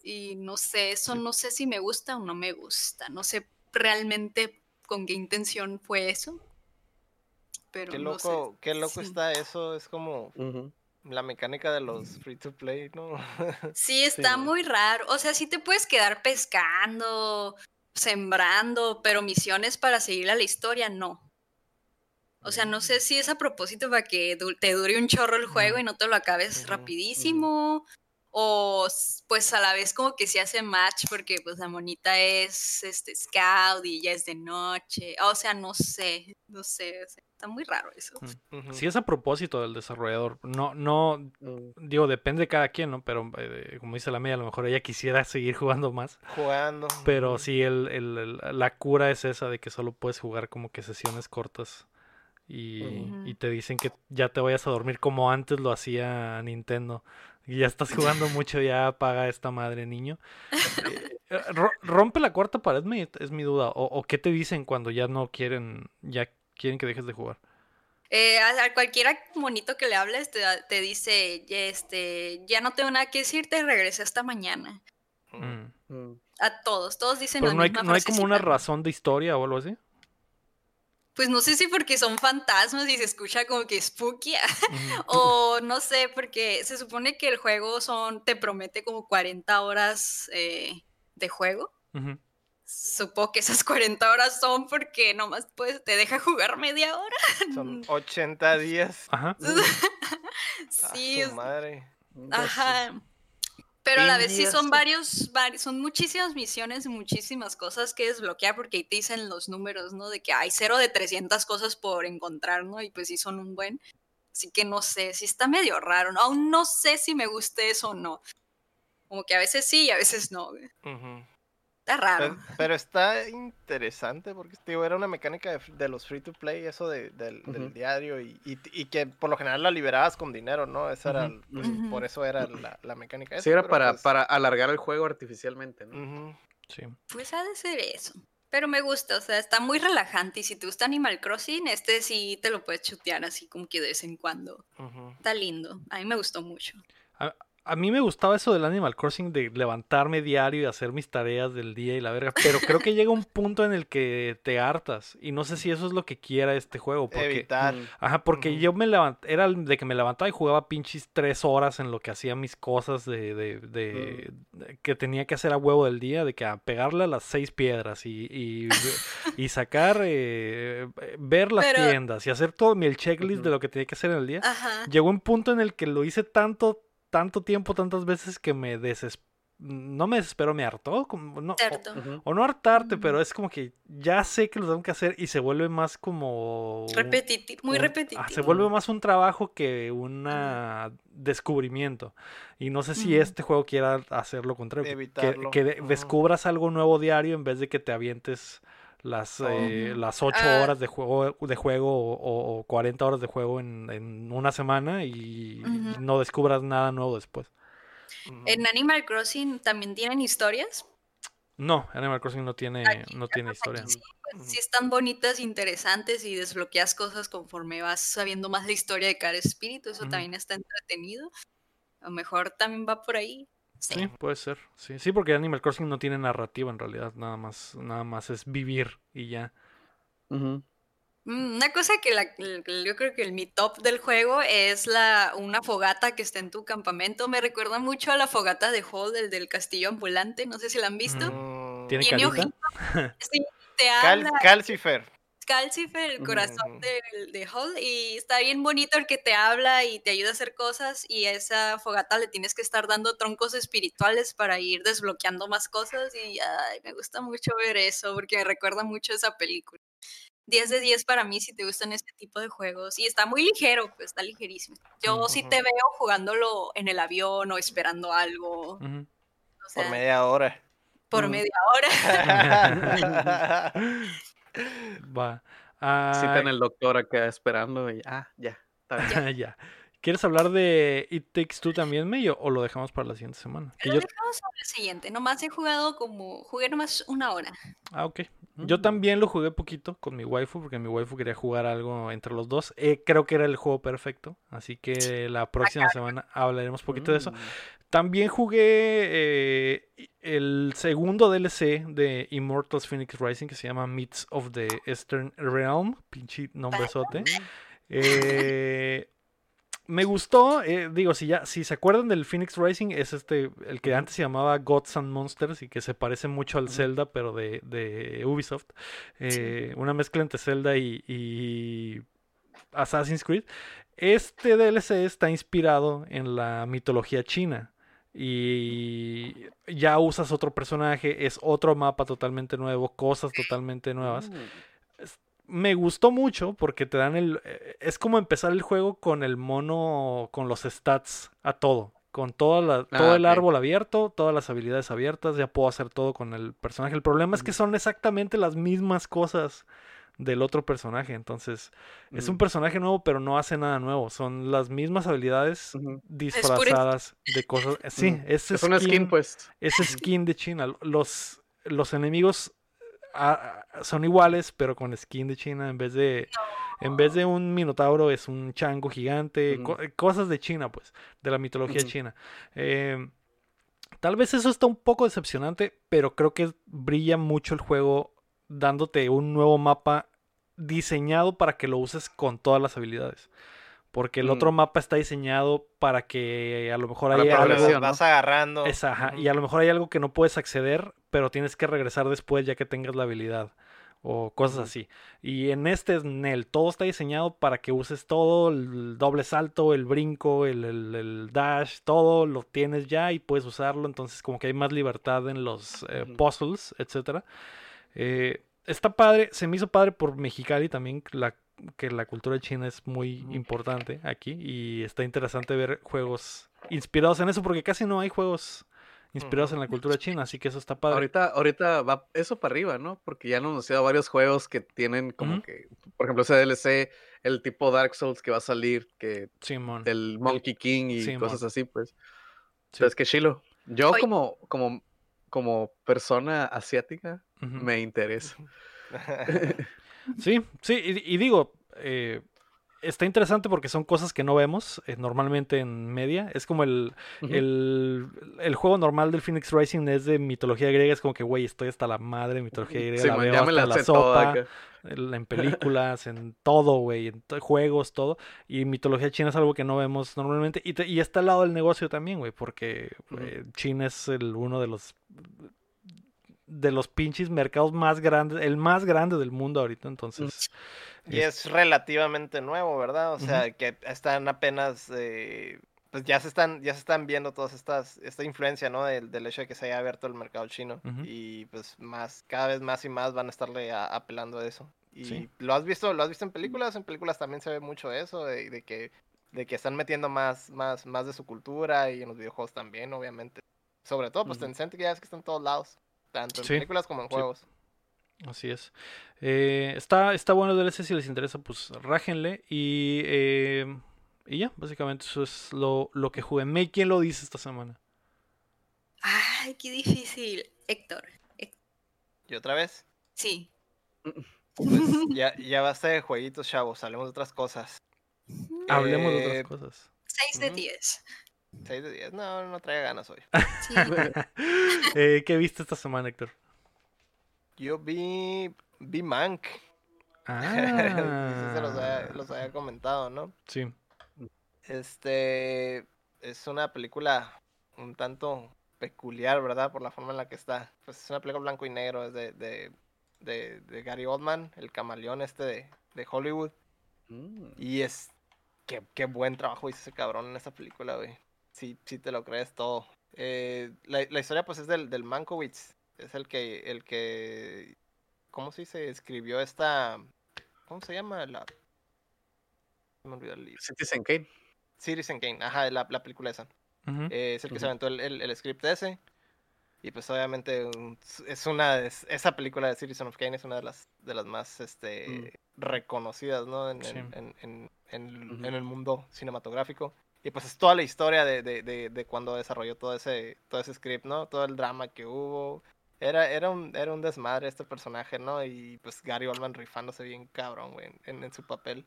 Y no sé, eso no sé si me gusta o no me gusta. No sé realmente con qué intención fue eso. Pero Qué no sé. loco, qué loco Sí. está eso. Es como la mecánica de los free to play, ¿no? Sí, está Sí. muy raro. O sea, sí te puedes quedar pescando, sembrando, pero misiones para seguir a la historia, no. O sea, no sé si es a propósito para que du- te dure un chorro el juego y no te lo acabes rapidísimo. O pues a la vez como que se hace match porque pues la monita es este scout y ya es de noche. O sea, no sé, no sé. o sea, está muy raro eso. Ujú. Sí es a propósito del desarrollador. No, no, Mm. digo, depende de cada quien, ¿no? Pero eh, como dice la media, a lo mejor ella quisiera seguir jugando más. Jugando. Pero sí, el, el- el- la cura es esa de que solo puedes jugar como que sesiones cortas. Y, y te dicen que ya te vayas a dormir como antes lo hacía Nintendo. Y ya estás jugando mucho, ya apaga esta madre, niño. Eh, ro- ¿Rompe la cuarta pared? mi- Es mi duda. O, o qué te dicen cuando ya no quieren, ya quieren que dejes de jugar? Eh, a, a cualquiera monito que le hables te, te dice, "Ya, este, ya no tengo nada que decirte, regresé hasta mañana. Mm. Mm. A todos, todos dicen Pero la no hay, no hay como una razón de historia o algo así. Pues no sé si porque son fantasmas y se escucha como que spooky, o no sé, porque se supone que el juego son, te promete como 40 horas eh, de juego. Ujú. Supongo que esas 40 horas son porque nomás pues, te deja jugar media hora. Son 80 días. Ajá. A Sí, su madre. Ajá. Pero a la vez sí son varios, vari- son muchísimas misiones, muchísimas cosas que desbloquear porque ahí te dicen los números, ¿no? De que hay cero de 300 cosas por encontrar, ¿no? Y pues sí son un buen. Así que no sé, sí está medio raro, ¿no? Aún no sé si me guste eso o no. Como que a veces sí y a veces no. güey. Ujú. Está raro. Pero, pero está interesante porque digo, era una mecánica de, los free to play, eso de- del, diario y, y- y que por lo general la liberabas con dinero, ¿no? Esa era, pues, por eso era la, la mecánica. Sí, esa, era pero, para, pues, para alargar el juego artificialmente, ¿no? Sí. Pues ha de ser eso. Pero me gusta, o sea, está muy relajante. Y si te gusta Animal Crossing, este sí te lo puedes chutear así como que de vez en cuando. Está lindo. A mí me gustó mucho. A mí me gustaba eso del Animal Crossing de levantarme diario y hacer mis tareas del día y la verga, pero creo que llega un punto en el que te hartas y no sé si eso es lo que quiera este juego, porque Evitar. Mm. Ajá, porque yo me levanté, era el de que me levantaba y jugaba pinches tres horas en lo que hacía mis cosas de, de, de- de- que tenía que hacer a huevo del día, de que a pegarle a las seis piedras y, y, y sacar, eh, ver las Pero- tiendas y hacer todo mi el checklist de lo que tenía que hacer en el día. Ajá. Llegó un punto en el que lo hice tanto, tanto tiempo, tantas veces que me desesperó. No me desesperó, me hartó. Como, no, o- no hartarte, pero es como que ya sé que lo tengo que hacer y se vuelve más como... Repetitivo, muy un- repetitivo. ah, se vuelve más un trabajo que un descubrimiento. Y no sé si este juego quiera hacer lo contrario. que- Evitarlo. Descubras algo nuevo diario en vez de que te avientes las, eh, Ujú. las 8 Ah. horas de juego, de juego o, o 40 horas de juego en, en una semana y Ujú. no descubras nada nuevo después. En Animal Crossing también tienen historias. No, Animal Crossing no tiene, Aquí- no tiene historia. Sí, pues sí están bonitas, interesantes y desbloqueas cosas conforme vas sabiendo más la historia de cada espíritu. Eso Ujú. también está entretenido. A lo mejor también va por ahí. Sí. Sí, puede ser. Sí, sí, porque Animal Crossing no tiene narrativa en realidad, nada más, nada más es vivir y ya. Mm, Una cosa que, la- que yo creo que el mi top del juego es la una fogata que está en tu campamento. Me recuerda mucho a la fogata de Hall, el del castillo ambulante. No sé si la han visto. Mm. ¿Tiene Tiene? Sí, te Cal- habla Calcifer. Calcifer, el corazón del- de Hall, y está bien bonito el que te habla y te ayuda a hacer cosas, y a esa fogata le tienes que estar dando troncos espirituales para ir desbloqueando más cosas, y ay, me gusta mucho ver eso, porque me recuerda mucho a esa película. 10 de 10 para mí si te gustan este tipo de juegos, y está muy ligero, pues está ligerísimo. Yo sí te veo jugándolo en el avión o esperando algo, Ujú. o sea, Por media hora. por media hora. Va. Ah, el doctor acá esperando y ah, ya. Está bien. ya. ¿Quieres hablar de It Takes Two también, Meyo, o lo dejamos para la siguiente semana? Lo yo- dejamos para el siguiente, nomás he jugado como, jugué nomás una hora. Ah, ok. Yo Mm. también lo jugué poquito con mi waifu, porque mi waifu quería jugar algo entre los dos. Eh, creo que era el juego perfecto, así que la próxima semana hablaremos poquito de eso. Mm. También jugué eh, el segundo DLC de Immortals Phoenix Rising que se llama Myths of the Eastern Realm. Pinche nombrezote. Eh, me gustó, eh, digo, si ya, si se acuerdan del Phoenix Rising, es este, el que antes se llamaba Gods and Monsters y que se parece mucho al. Zelda, pero de, de Ubisoft. Eh, Una mezcla entre Zelda y, y Assassin's Creed. Este DLC está inspirado en la mitología china. Y ya usas otro personaje, es otro mapa totalmente nuevo, cosas totalmente nuevas Mm. me gustó mucho porque te dan el... eh, Es como empezar el juego con el mono, con los stats a todo. Con toda la- Ah, todo el árbol abierto, todas las habilidades abiertas, ya puedo hacer todo con el personaje. El problema es que Ujú. son exactamente las mismas cosas del otro personaje. Entonces, es un Mm. personaje nuevo, pero no hace nada nuevo. Son las mismas habilidades disfrazadas de cosas. eh, Sí, Mm. es, Es una skin, pues. es skin de China. Los, los enemigos ah, son iguales, pero con skin de China. En vez de, en vez de un minotauro, es un chango gigante. co- Ujú. cosas de China, pues, de la mitología china. Eh, tal vez eso está un poco decepcionante, pero creo que brilla mucho el juego dándote un nuevo mapa diseñado para que lo uses con todas las habilidades. Porque el otro Mm. mapa está diseñado para que a lo mejor la algo, progresión, ¿no? Vas agarrando. es, ajá, Ujú. y a lo mejor hay algo que no puedes acceder, pero tienes que regresar después ya que tengas la habilidad. o cosas así. Y en este es Nel, todo está diseñado para que uses todo, el doble salto, el brinco, el, el- el dash, todo lo tienes ya y puedes usarlo, entonces como que hay más libertad en los eh, puzzles, etcétera. Eh, está padre, se me hizo padre por Mexicali también, que la, que la cultura china es muy Ujú. importante aquí y está interesante ver juegos inspirados en eso porque casi no hay juegos inspirados en la cultura china, así que eso está padre. Ahorita, ahorita va eso para arriba, ¿no? Porque ya han anunciado varios juegos que tienen como que, por ejemplo, ese DLC, el tipo Dark Souls que va a salir, que Simón. del Monkey King y Simón. cosas así, pues. Sí. Pero es que Chilo, yo Oye. como, como, como persona asiática me interesa. Sí, sí, y, y digo, eh, está interesante porque son cosas que no vemos eh, normalmente en media. Es como el, el, el juego normal del Phoenix Rising es de mitología griega. Es como que, güey, estoy hasta la madre de mitología griega. Sí, la man, veo ya hasta la sopa, en películas, en todo, güey, en juegos, todo. Y mitología china es algo que no vemos normalmente. Y, te- y está al lado del negocio también, güey, porque eh, China es el, uno de los de los pinches mercados más grandes, el más grande del mundo ahorita, entonces. Y es relativamente nuevo, ¿verdad? O sea, que están apenas, eh, pues ya se están, ya se están viendo todas estas, esta influencia, ¿no? Del, del hecho de que se haya abierto el mercado chino. Y pues más, cada vez más y más van a estarle a- apelando a eso. Y Sí. lo has visto, lo has visto en películas, en películas también se ve mucho eso, de, de que, de que están metiendo más, más, más de su cultura y en los videojuegos también, obviamente. Sobre todo, pues Ujú. Tencent, que ya es que está en todos lados, tanto en Sí, películas como en sí. juegos. Así es. Eh, está, está bueno el DLC, si les interesa, pues rájenle. Y, eh, y ya, básicamente eso es lo, lo que jugué. May, ¿quién lo dice esta semana? Ay, qué difícil. Héctor. Héctor. Y otra vez, Sí. pues ya, ya basta de jueguitos, chavos, hablemos de otras cosas. Hablemos de Eh, otras cosas. 6 de Ujú. 10. 6 de 10, no, no traía ganas hoy. Sí. Eh, ¿Qué viste esta semana, Héctor? Yo vi, vi Mank. Ah, Sí, se los había, los había comentado, ¿no? sí. Este es una película un tanto peculiar, ¿verdad? Por la forma en la que está. Pues es una película blanco y negro, es de, de, de, de Gary Oldman, el camaleón este de, de Hollywood. Mm. Y es. Qué, qué buen trabajo hizo ese cabrón en esta película, güey. Sí, sí te lo crees todo. Eh, la, la historia, pues, es del, del Mankiewicz. Es el que. El que. ¿Cómo se dice? Escribió esta. ¿Cómo se llama? La. Me olvidó el libro. Citizen Kane. Citizen Kane, ajá, la, la película esa. Eh, es el que se aventó el, el, el script ese. Y pues obviamente un- es una de- esa película de Citizen of Kane es una de las de las más este reconocidas, ¿no? En, Sí. en, en, en- en- Ujú. en el mundo cinematográfico. Y pues es toda la historia de, de, de, de cuando desarrolló todo ese, todo ese script, ¿no? Todo el drama que hubo. Era, era, un, era un desmadre este personaje, ¿no? Y pues Gary Oldman rifándose bien cabrón, güey, en, en su papel.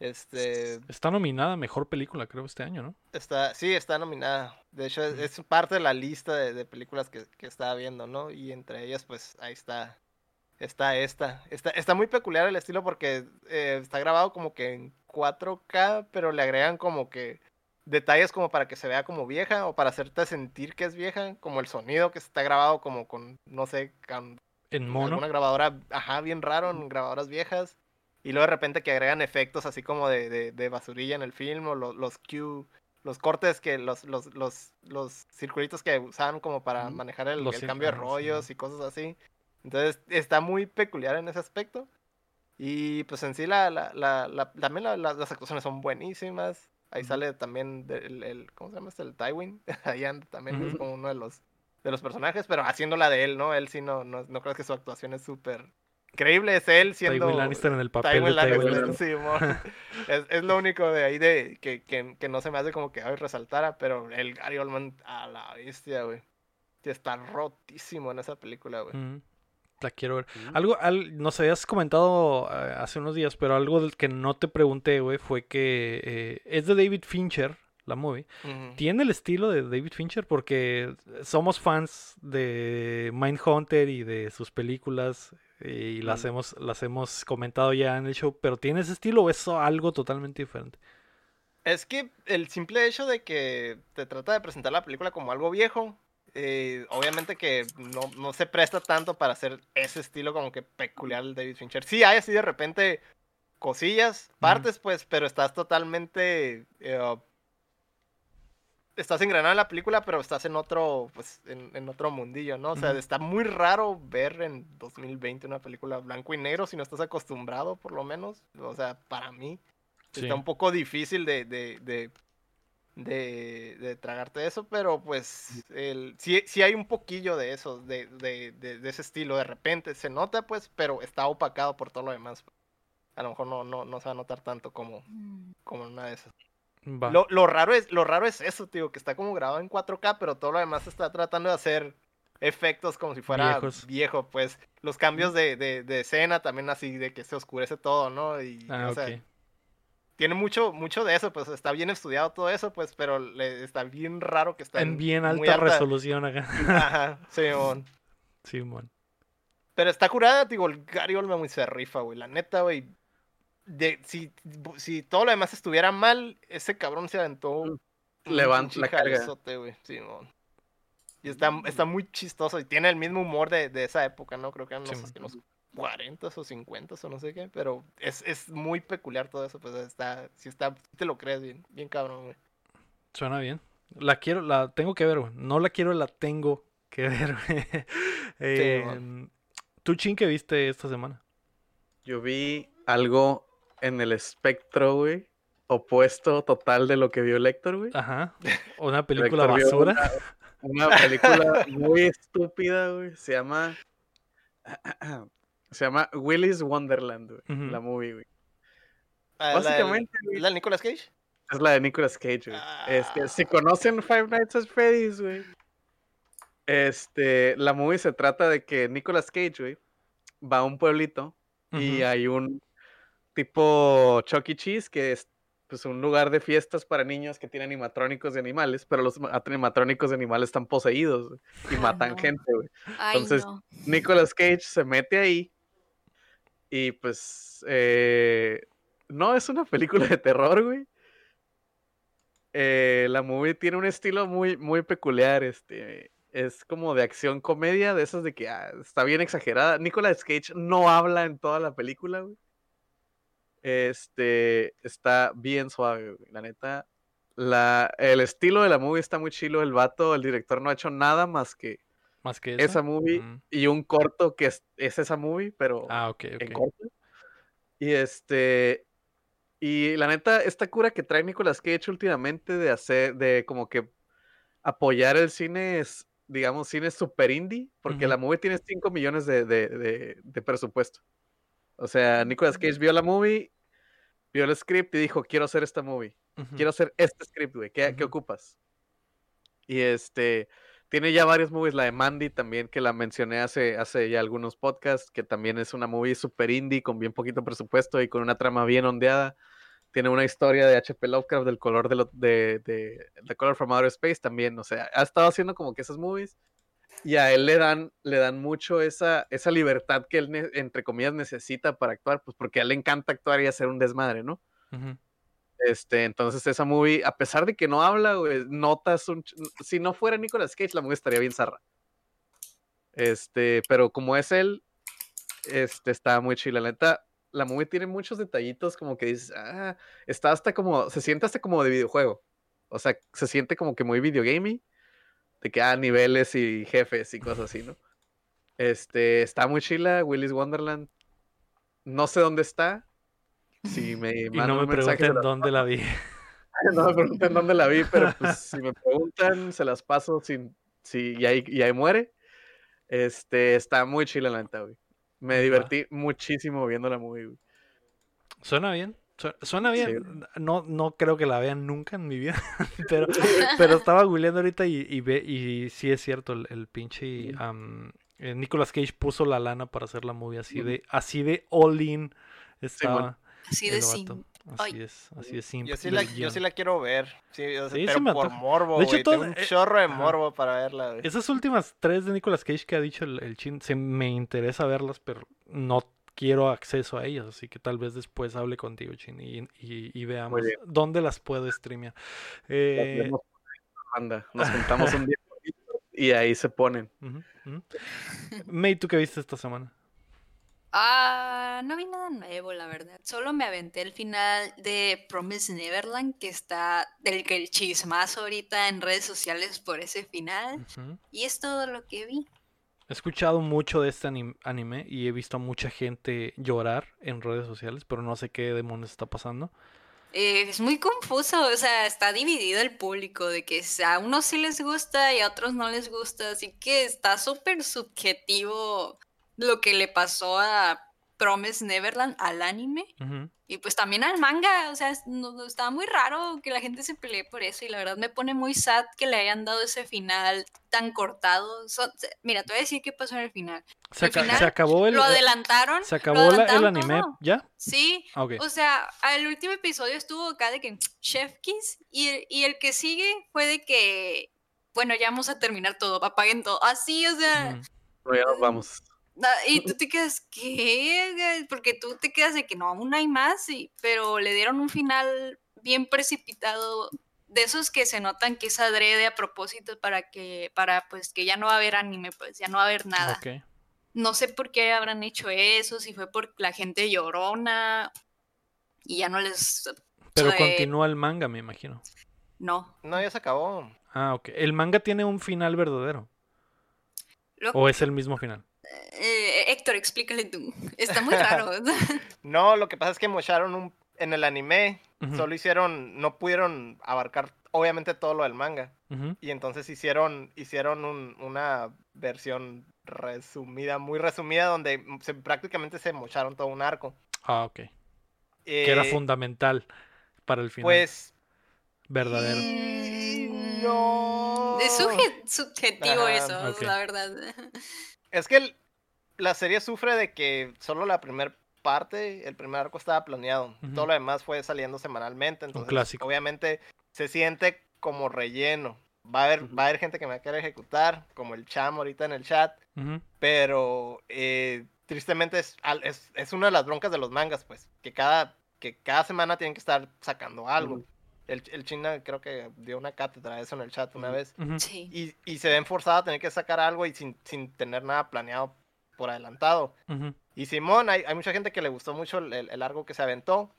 Este, Está nominada a mejor película, creo, este año, ¿no? Está, sí, está nominada. De hecho, es, es parte de la lista de, de películas que, que estaba viendo, ¿no? Y entre ellas, pues, ahí está. Está esta. Está, está muy peculiar el estilo porque eh, está grabado como que en 4K, pero le agregan como que detalles como para que se vea como vieja o para hacerte sentir que es vieja, como el sonido que está grabado como con, no sé, con En mono. alguna grabadora, ajá, bien raro, en grabadoras viejas. Y luego de repente que agregan efectos así como de, de, de basurilla en el film, o lo- los cue, los cortes que, los, los, los, los circulitos que usaban como para manejar el, Los el cambio de sí. rollos y cosas así. Entonces está muy peculiar en ese aspecto. Y pues en sí la, la, la, la- también la- la- las actuaciones son buenísimas. Ahí sale también el, el- ¿cómo se llama este? El Tywin. Ahí anda también es como uno de los de los personajes, pero haciéndola de él, ¿no? Él sí no, no, no creo que su actuación es súper increíble, es él siendo Tywin Lannister en el papel Tywin de Tywin Lannister, sí, es, es lo único de ahí de que, que, que no se me hace como que ay, resaltara, pero el Gary Oldman a la bestia, güey. Está rotísimo en esa película, güey. La quiero ver. Mm. Algo, al, nos habías comentado eh, hace unos días, pero algo del que no te pregunté, güey, fue que eh, es de David Fincher, la movie. ¿Tiene el estilo de David Fincher? Porque somos fans de Mindhunter y de sus películas y las, Mm. hemos, las hemos comentado ya en el show, pero ¿tiene ese estilo o es algo totalmente diferente? Es que el simple hecho de que te trata de presentar la película como algo viejo, eh, obviamente que no, no se presta tanto para hacer ese estilo como que peculiar del David Fincher. Sí, hay así de repente cosillas, partes, pues, pero estás totalmente. eh, estás engranado en la película, pero estás en otro, pues, en, en otro mundillo, ¿no? O sea, está muy raro ver en 2020 una película blanco y negro si no estás acostumbrado, por lo menos. O sea, para mí. Sí. Está un poco difícil de, de, de, de, de tragarte eso, pero pues el, sí, sí hay un poquillo de eso, de, de, de, de ese estilo. De repente se nota, pues, pero está opacado por todo lo demás. A lo mejor no, no, no se va a notar tanto como, Mm. como en una de esas. Lo, lo, raro es, lo raro es eso, tío, que está como grabado en 4K, pero todo lo demás está tratando de hacer efectos como si fuera Viejos. viejo, pues. Los cambios de, de, de escena también así, de que se oscurece todo, ¿no? Y, Ah, o sea. Tiene mucho, mucho de eso, pues está bien estudiado todo eso, pues, pero le, está bien raro que está En bien muy alta resolución acá. Ajá, Simón. Simón. Pero está curada, digo, el Gary Oldman se rifa, güey. La neta, güey. De, si, si todo lo demás estuviera mal, ese cabrón se aventó un Levanta la carga. güey. Simón. Y está, está muy chistoso y tiene el mismo humor de, de esa época, ¿no? Creo que eran los, Simón. en los 40 o 50 o no sé qué, pero es, es muy peculiar todo eso, pues está, si está, sí te lo crees bien, bien cabrón, güey. Suena bien. La quiero, la tengo que ver, güey. No la quiero, la tengo que ver, güey. Em, ¿Tú, Chin, qué viste esta semana? Yo vi algo en el espectro, güey. Opuesto total de lo que vio Lector, güey. Ajá. Una película basura. Una, una película muy estúpida, güey. Se llama. Se llama Willy's Wonderland, güey. La movie, güey. Ah, ¿es la del- Básicamente, ¿Es la de Nicolas Cage? es la de Nicolas Cage, güey. Este, Ah. si conocen Five Nights at Freddy's, güey. Este, la movie se trata de que Nicolas Cage, güey, va a un pueblito y hay un tipo Chuck E. Cheese que es pues un lugar de fiestas para niños que tiene animatrónicos de animales, pero los ma- animatrónicos de animales están poseídos y matan no. gente, güey. Ay, Entonces, no. Nicolas Cage se mete ahí y pues eh, no es una película de terror, güey. Eh, la movie tiene un estilo muy, muy peculiar, este, es como de acción comedia, de esas de que ah, está bien exagerada. Nicolas Cage no habla en toda la película, güey. Este, está bien suave, güey. La neta, la, el estilo de la movie está muy chilo. El vato, el director no ha hecho nada más que Más que esa esa. movie Mm. y un corto que es, es esa movie, pero Ah, ok, en ok. corto. Y este. Y la neta, esta cura que trae Nicolas Cage últimamente de hacer, de como que apoyar el cine, es, digamos, cine super indie, porque la Ujú. movie tiene 5 millones de, de- de- de presupuesto. O sea, Nicolas Cage vio la movie, vio el script y dijo, quiero hacer esta movie Ujú. quiero hacer este script, güey. ¿Qué, qué Ujú. ocupas? Y este, tiene ya varias movies, la de Mandy también, que la mencioné hace, hace ya algunos podcasts, que también es una movie super indie, con bien poquito presupuesto y con una trama bien ondeada. Tiene una historia de H.P. Lovecraft del color de, lo- Color from Outer Space también. O sea, ha estado haciendo como que esas movies. Y a él le dan, le dan mucho esa, esa libertad que él, entre comillas, necesita para actuar, pues porque a él le encanta actuar y hacer un desmadre, ¿no? Ujú. Este, entonces esa movie, a pesar de que no habla, notas un... Si no fuera Nicolas Cage, la movie estaría bien zarra. Este, pero como es él, este, está muy chila. La neta, la movie tiene muchos detallitos como que dices, ah, está hasta como, se siente hasta como de videojuego. O sea, se siente como que muy videogamey. De que, ah, niveles y jefes y cosas así, ¿no? Este, está muy chila, Willy's Wonderland. No sé dónde está. Si me Y no me pregunten dónde la vi. no me pregunten dónde la vi, pero pues si me preguntan, se las paso sin, si, y, ahí, y ahí muere. Este, está muy chila la neta, güey. Me divertí muchísimo viendo la movie, güey. Suena bien. su- Suena Sí. bien. No, no creo que la vean nunca en mi vida. pero, pero estaba googleando ahorita y, y, ve, y sí es cierto, el, el pinche eh, Nicolas Cage puso la lana para hacer la movie así de, así de all in estaba Así de vato. sim. Así Ay. es, así es simp Yo sí, la, yo sí la quiero ver. Sí, o sea, Sí, sí pero por morbo, De hecho, güey. todo- Tengo un eh, chorro de ajá. morbo para verla. Esas últimas tres de Nicolas Cage que ha dicho el, el chin, se me interesa verlas, pero no quiero acceso a ellas, así que tal vez después hable contigo, Chin, y, y- y veamos dónde las puedo streamear. Eh, banda. Nos juntamos un día y ahí se ponen. May, ¿tú qué viste esta semana? Ah, no vi nada nuevo, la verdad. Solo me aventé el final de Promise Neverland, que está del que el chismazo ahorita en redes sociales por ese final. Y es todo lo que vi. He escuchado mucho de este anim- anime y he visto a mucha gente llorar en redes sociales, pero no sé qué demonios está pasando. Eh, es muy confuso, o sea, está dividido el público de que a unos sí les gusta y a otros no les gusta, así que está súper subjetivo lo que le pasó a Promise Neverland al anime y pues también al manga, o sea, no- no- está muy raro que la gente se pelee por eso y la verdad me pone muy sad que le hayan dado ese final tan cortado. So- mira, te voy a decir qué pasó en el final. Se, final se acabó el, Lo adelantaron. se acabó la- el anime, todo. ¿ya? Sí, Ah, ok. o sea, el último episodio estuvo acá de que Chef Kiss y, el- y el que sigue fue de que, bueno, ya vamos a terminar todo, apaguen todo. Así, o sea. Pero ya nos vamos. Y tú te quedas, ¿qué? Porque tú te quedas de que no, aún hay más, y, pero le dieron un final bien precipitado. De esos que se notan que es adrede a propósito para que, para pues que ya no va a haber anime, pues ya no va a haber nada. No sé por qué habrán hecho eso, si fue por la gente llorona y ya no les... Pero continúa el manga, me imagino. No. No, ya se acabó. Ah, ok. ¿El manga tiene un final verdadero? Lo- ¿O es el mismo final? Eh, Héctor, explícale tú. Está muy raro. No, lo que pasa es que mocharon un, en el anime, solo hicieron, no pudieron abarcar obviamente todo lo del manga. Y entonces hicieron, hicieron un- una versión resumida, muy resumida, donde se, prácticamente se mocharon todo un arco. Ah, ok. Que era Eh, fundamental para el final Pues verdadero. Mm, no. Es subjetivo eso, la verdad. Es que el- la serie sufre de que solo la primera parte, el primer arco estaba planeado. Todo lo demás fue saliendo semanalmente. Entonces, clásico. obviamente, se siente como relleno. Va a, haber, va a haber gente que me va a querer ejecutar, como el cham ahorita en el chat. Pero eh, tristemente es, al- es, es una de las broncas de los mangas, pues. Que cada, que cada semana tienen que estar sacando algo. El, el China creo que dio una cátedra de eso en el chat una vez. Sí. Y, y se ven forzados a tener que sacar algo y sin, sin tener nada planeado por adelantado. Y Simón, hay, hay mucha gente que le gustó mucho el, el, el arco que se aventó,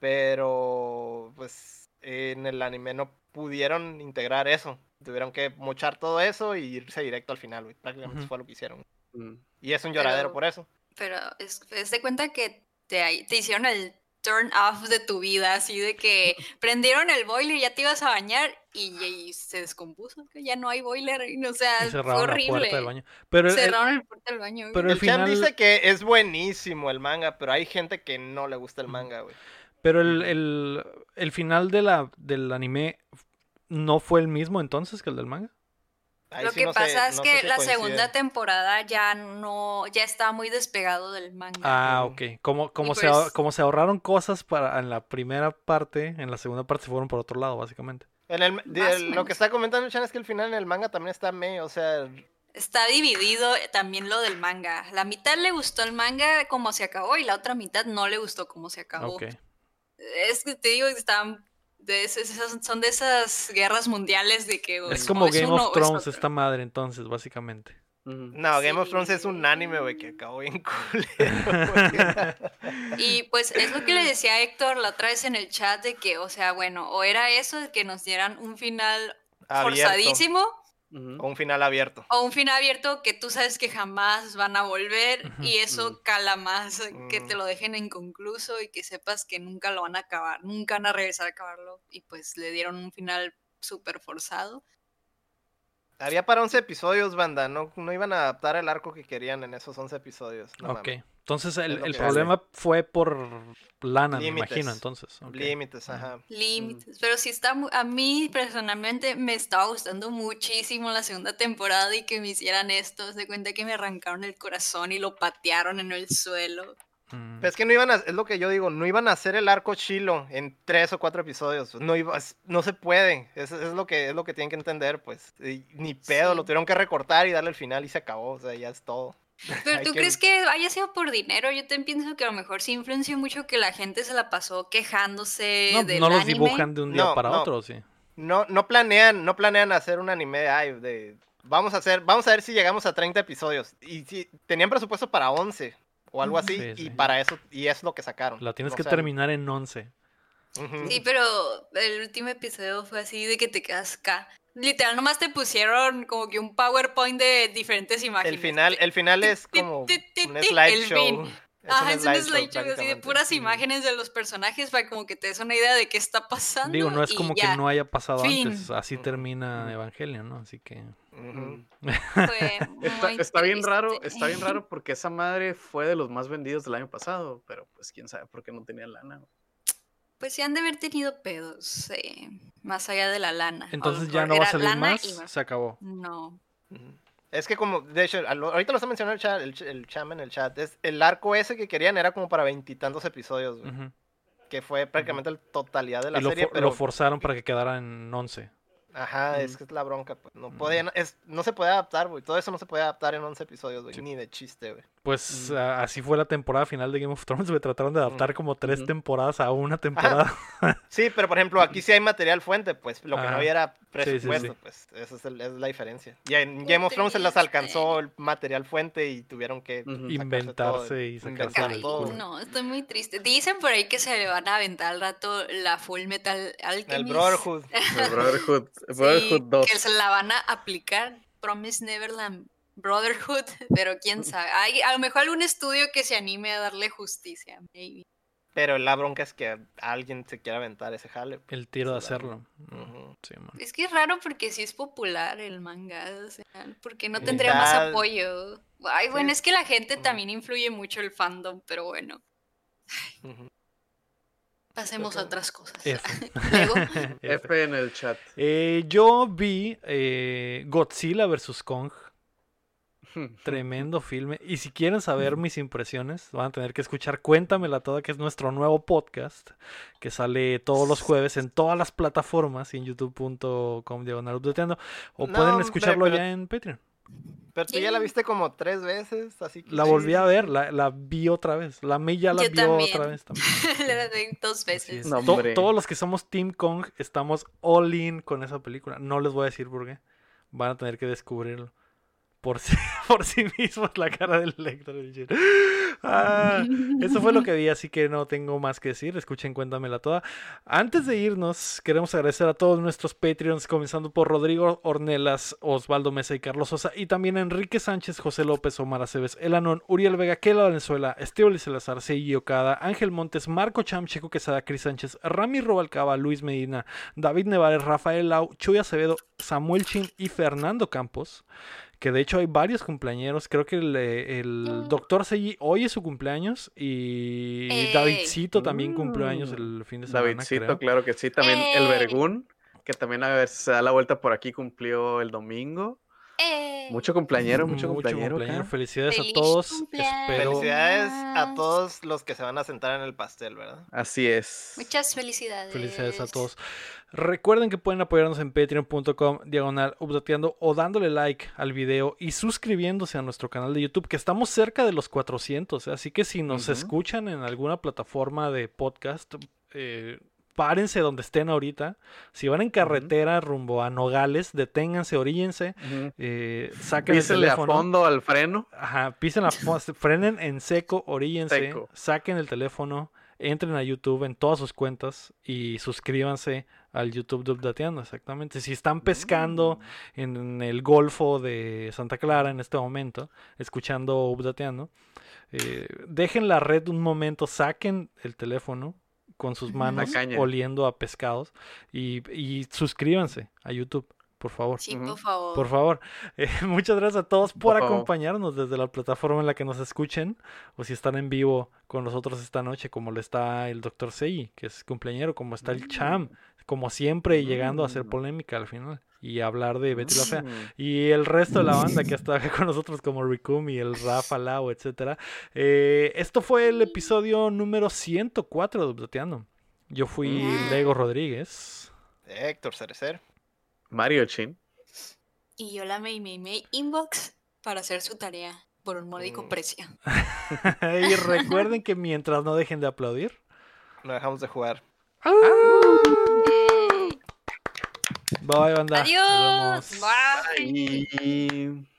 pero pues en el anime no pudieron integrar eso. Tuvieron que mochar todo eso y irse directo al final, güey. Prácticamente Ujú. fue lo que hicieron. Mm. Y es un lloradero Pero- por eso. Pero es, es de cuenta que te, te hicieron el turn off de tu vida, así de que prendieron el boiler, ya te ibas a bañar y, y se descompuso, que ya no hay boiler, y, o sea, Y fue cerraron la horrible. puerta del baño. Pero el- el- Cerraron el puerta del baño. pero. El, el final- dice que es buenísimo el manga, pero hay gente que no le gusta el manga, güey. pero el, el- el final de la, del anime no fue el mismo entonces que el del manga. Ahí Lo sí que no sé- pasa es no que si la coincide. segunda temporada ya no, ya está muy despegado del manga. Ah, ok. Como, como, se, pues- como se ahorraron cosas para en la primera parte, en la segunda parte se fueron por otro lado, básicamente. En el, lo que está comentando Chan es que el final en el manga también está me, o sea, Está dividido también lo del manga. La mitad le gustó el manga como se acabó y la otra mitad no le gustó como se acabó. Ok. Es que te digo, están de esas- esas- son de esas guerras mundiales de que Es como es Game uno of es Thrones esta madre entonces, básicamente. No, Game of Thrones es un anime, güey, que acabó bien culero. Y pues es lo que le decía a Héctor la otra vez en el chat de que, o sea, bueno, o era eso de que nos dieran un final Abierto. forzadísimo O un final abierto. o un final abierto que tú sabes que jamás van a volver y eso Mm. cala más eh, que te lo dejen inconcluso y que sepas que nunca lo van a acabar, nunca van a regresar a acabarlo y pues le dieron un final súper forzado. Había para 11 episodios, banda. No, no iban a adaptar el arco que querían en esos 11 episodios. No ok. mames. Entonces el, el problema fue por lana, me imagino, entonces. Límites, Ajá. Límites, pero sí está, mu- a mí personalmente me estaba gustando muchísimo la segunda temporada y que me hicieran esto, se cuenta que me arrancaron el corazón y lo patearon en el suelo. Mm. Pero es que no iban a, es lo que yo digo, no iban a hacer el arco chilo en tres o cuatro episodios. No iba, es- no se puede. Es, es lo que es lo que tienen que entender, pues. Y ni pedo, Sí. lo tuvieron que recortar y darle el final y se acabó. O sea, ya es todo. Pero tú que- crees que haya sido por dinero? Yo te pienso que a lo mejor sí influenció mucho que la gente se la pasó quejándose No, del no los anime. dibujan de un día No, para no. otro, sí. No, no planean, no planean hacer un anime ay, de vamos a hacer, vamos a ver si llegamos a 30 episodios. Y si tenían presupuesto para 11 o algo así, Sí, y para eso, y es lo que sacaron. La tienes O que sea, terminar en 11. ujú. Sí, pero el último episodio fue así de que te quedas acá. Literal, nomás te pusieron como que un PowerPoint de diferentes imágenes. El final, el final es como un slideshow. Ajá, es un slideshow así de puras imágenes de los personajes para como que te des una idea de qué está pasando. Digo, no es como que no haya pasado Fin. antes. Así termina ujú. Evangelion, ¿no? Así que. Fue Está, está bien raro, está bien raro porque esa madre fue de los más vendidos del año pasado, pero pues quién sabe por qué no tenía lana. Pues sí han de haber tenido pedos, eh, más allá de la lana. Entonces ya no va a salir lana más. y Se acabó. No. Es que como, de hecho, ahorita lo está mencionando el chat, el, el cham en el chat, es el arco ese que querían era como para veintitantos episodios, güey, que fue prácticamente la totalidad de la Y lo, serie, for- pero lo forzaron para que quedara en 11. Ajá, es Ujú. que es la bronca, pues, no Ujú. podían, es, no se puede adaptar, güey, todo eso no se puede adaptar en 11 episodios, güey, Sí. ni de chiste, güey. Pues Mm. a- así fue la temporada final de Game of Thrones. Me trataron de adaptar como tres temporadas a una temporada. Sí, pero por ejemplo, aquí sí hay material fuente, pues lo que Ajá. no había era sí, sí. presupuesto, pues esa es, el- esa es la diferencia. Y en Game of Thrones se triste. alcanzó el material fuente y tuvieron que Inventarse todo, y sacarse todo. no, estoy muy triste. Dicen por ahí que se le van a aventar al rato la Full Metal Alchemist. El Brotherhood. El Brotherhood, Brotherhood 2. que se la van a aplicar. Promise Neverland Brotherhood, pero quién sabe. Hay a lo mejor algún estudio que se anime a darle justicia. maybe. Pero la bronca es que alguien se quiera aventar ese jale. pues. El tiro de hacerlo. Ujú. Sí, man. Es que es raro porque sí es popular el manga, o sea, porque no tendría más apoyo. Ay, bueno, Sí. es que la gente también influye mucho el fandom, pero bueno. Pasemos a otras cosas. F. Luego, F. F en el chat. Eh, yo vi eh, Godzilla vs. Kong. Tremendo filme. Y si quieren saber mis impresiones, van a tener que escuchar Cuéntamela Toda, que es nuestro nuevo podcast, que sale todos los jueves en todas las plataformas y en youtube.com diagonal updateando. O No, pueden hombre, escucharlo pero- ya en Patreon. Pero tú ya la viste como tres veces, así que... La volví a ver, la, la vi otra vez. La May ya la Yo vio también. otra vez también. le doy dos veces. No, To- todos los que somos Team Kong estamos all in con esa película. No les voy a decir por qué. Van a tener que descubrirlo. Por sí, por sí mismos la cara del lector. Ah, eso fue lo que vi, así que no tengo más que decir. Escuchen, cuéntamela toda. Antes de irnos, queremos agradecer a todos nuestros Patreons, comenzando por Rodrigo Ornelas, Osvaldo Mesa y Carlos Sosa, y también a Enrique Sánchez, José López, Omar Aceves, Elanón, Uriel Vega, Kela Valenzuela, Esteban Salazar, Seiji Okada, Ángel Montes, Marco Cham, Checo Quesada, Cris Sánchez, Rami Robalcaba, Luis Medina, David Nevares, Rafael Lau, Chuy Acevedo, Samuel Chin y Fernando Campos. Que de hecho hay varios cumpleañeros. Creo que el, el Mm. doctor Seiji hoy es su cumpleaños. Y Ey. Davidcito también cumplió años Mm. el fin de semana. Davidcito, creo. claro que sí. También el. Vergún, que también a ver si se da la vuelta por aquí, cumplió el domingo. Eh, Mucho cumpleañero, mucho, Mucho cumpleañero. Felicidades a todos. Espero. Felicidades a todos los que se van a sentar en el pastel, ¿verdad? Así es. Muchas felicidades. Felicidades a todos. Recuerden que pueden apoyarnos en patreon.com diagonal updateando o dándole like al video y suscribiéndose a nuestro canal de YouTube, que estamos cerca de los 400. ¿eh? Así que si nos escuchan en alguna plataforma de podcast, eh, párense donde estén ahorita. Si van en carretera rumbo a Nogales, deténganse, oríllense, eh, saquen el Písenle a teléfono. fondo al freno. Ajá, pisen fo- frenen en seco, oríllense, Seco. saquen el teléfono, entren a YouTube en todas sus cuentas y suscríbanse al YouTube de Updateando, exactamente. Si están pescando en el Golfo de Santa Clara en este momento, escuchando Updateando, eh, dejen la red un momento, saquen el teléfono con sus manos oliendo a pescados y, y suscríbanse a YouTube, por favor. Sí, por favor. Por favor, Eh, muchas gracias a todos por Por favor. acompañarnos desde la plataforma en la que nos escuchen o si están en vivo con nosotros esta noche, como lo está el Dr. Sei, que es cumpleañero, como está el Cham, como siempre, llegando a hacer Mm. polémica al final y hablar de Betty la Fea. Mm. Y el resto de la banda que está acá con nosotros, como Rikumi, el Rafa Lau, etcétera. Eh, esto fue el episodio número 104 de Updateando. Yo fui Mm. Lego Rodríguez. Héctor Cerecer. Mario Chin. Y yo la May May inbox para hacer su tarea por un módico Mm. precio. y recuerden que mientras no dejen de aplaudir. No dejamos de jugar. Yay. Bye, banda. Nos Adiós. vemos. Bye. Y...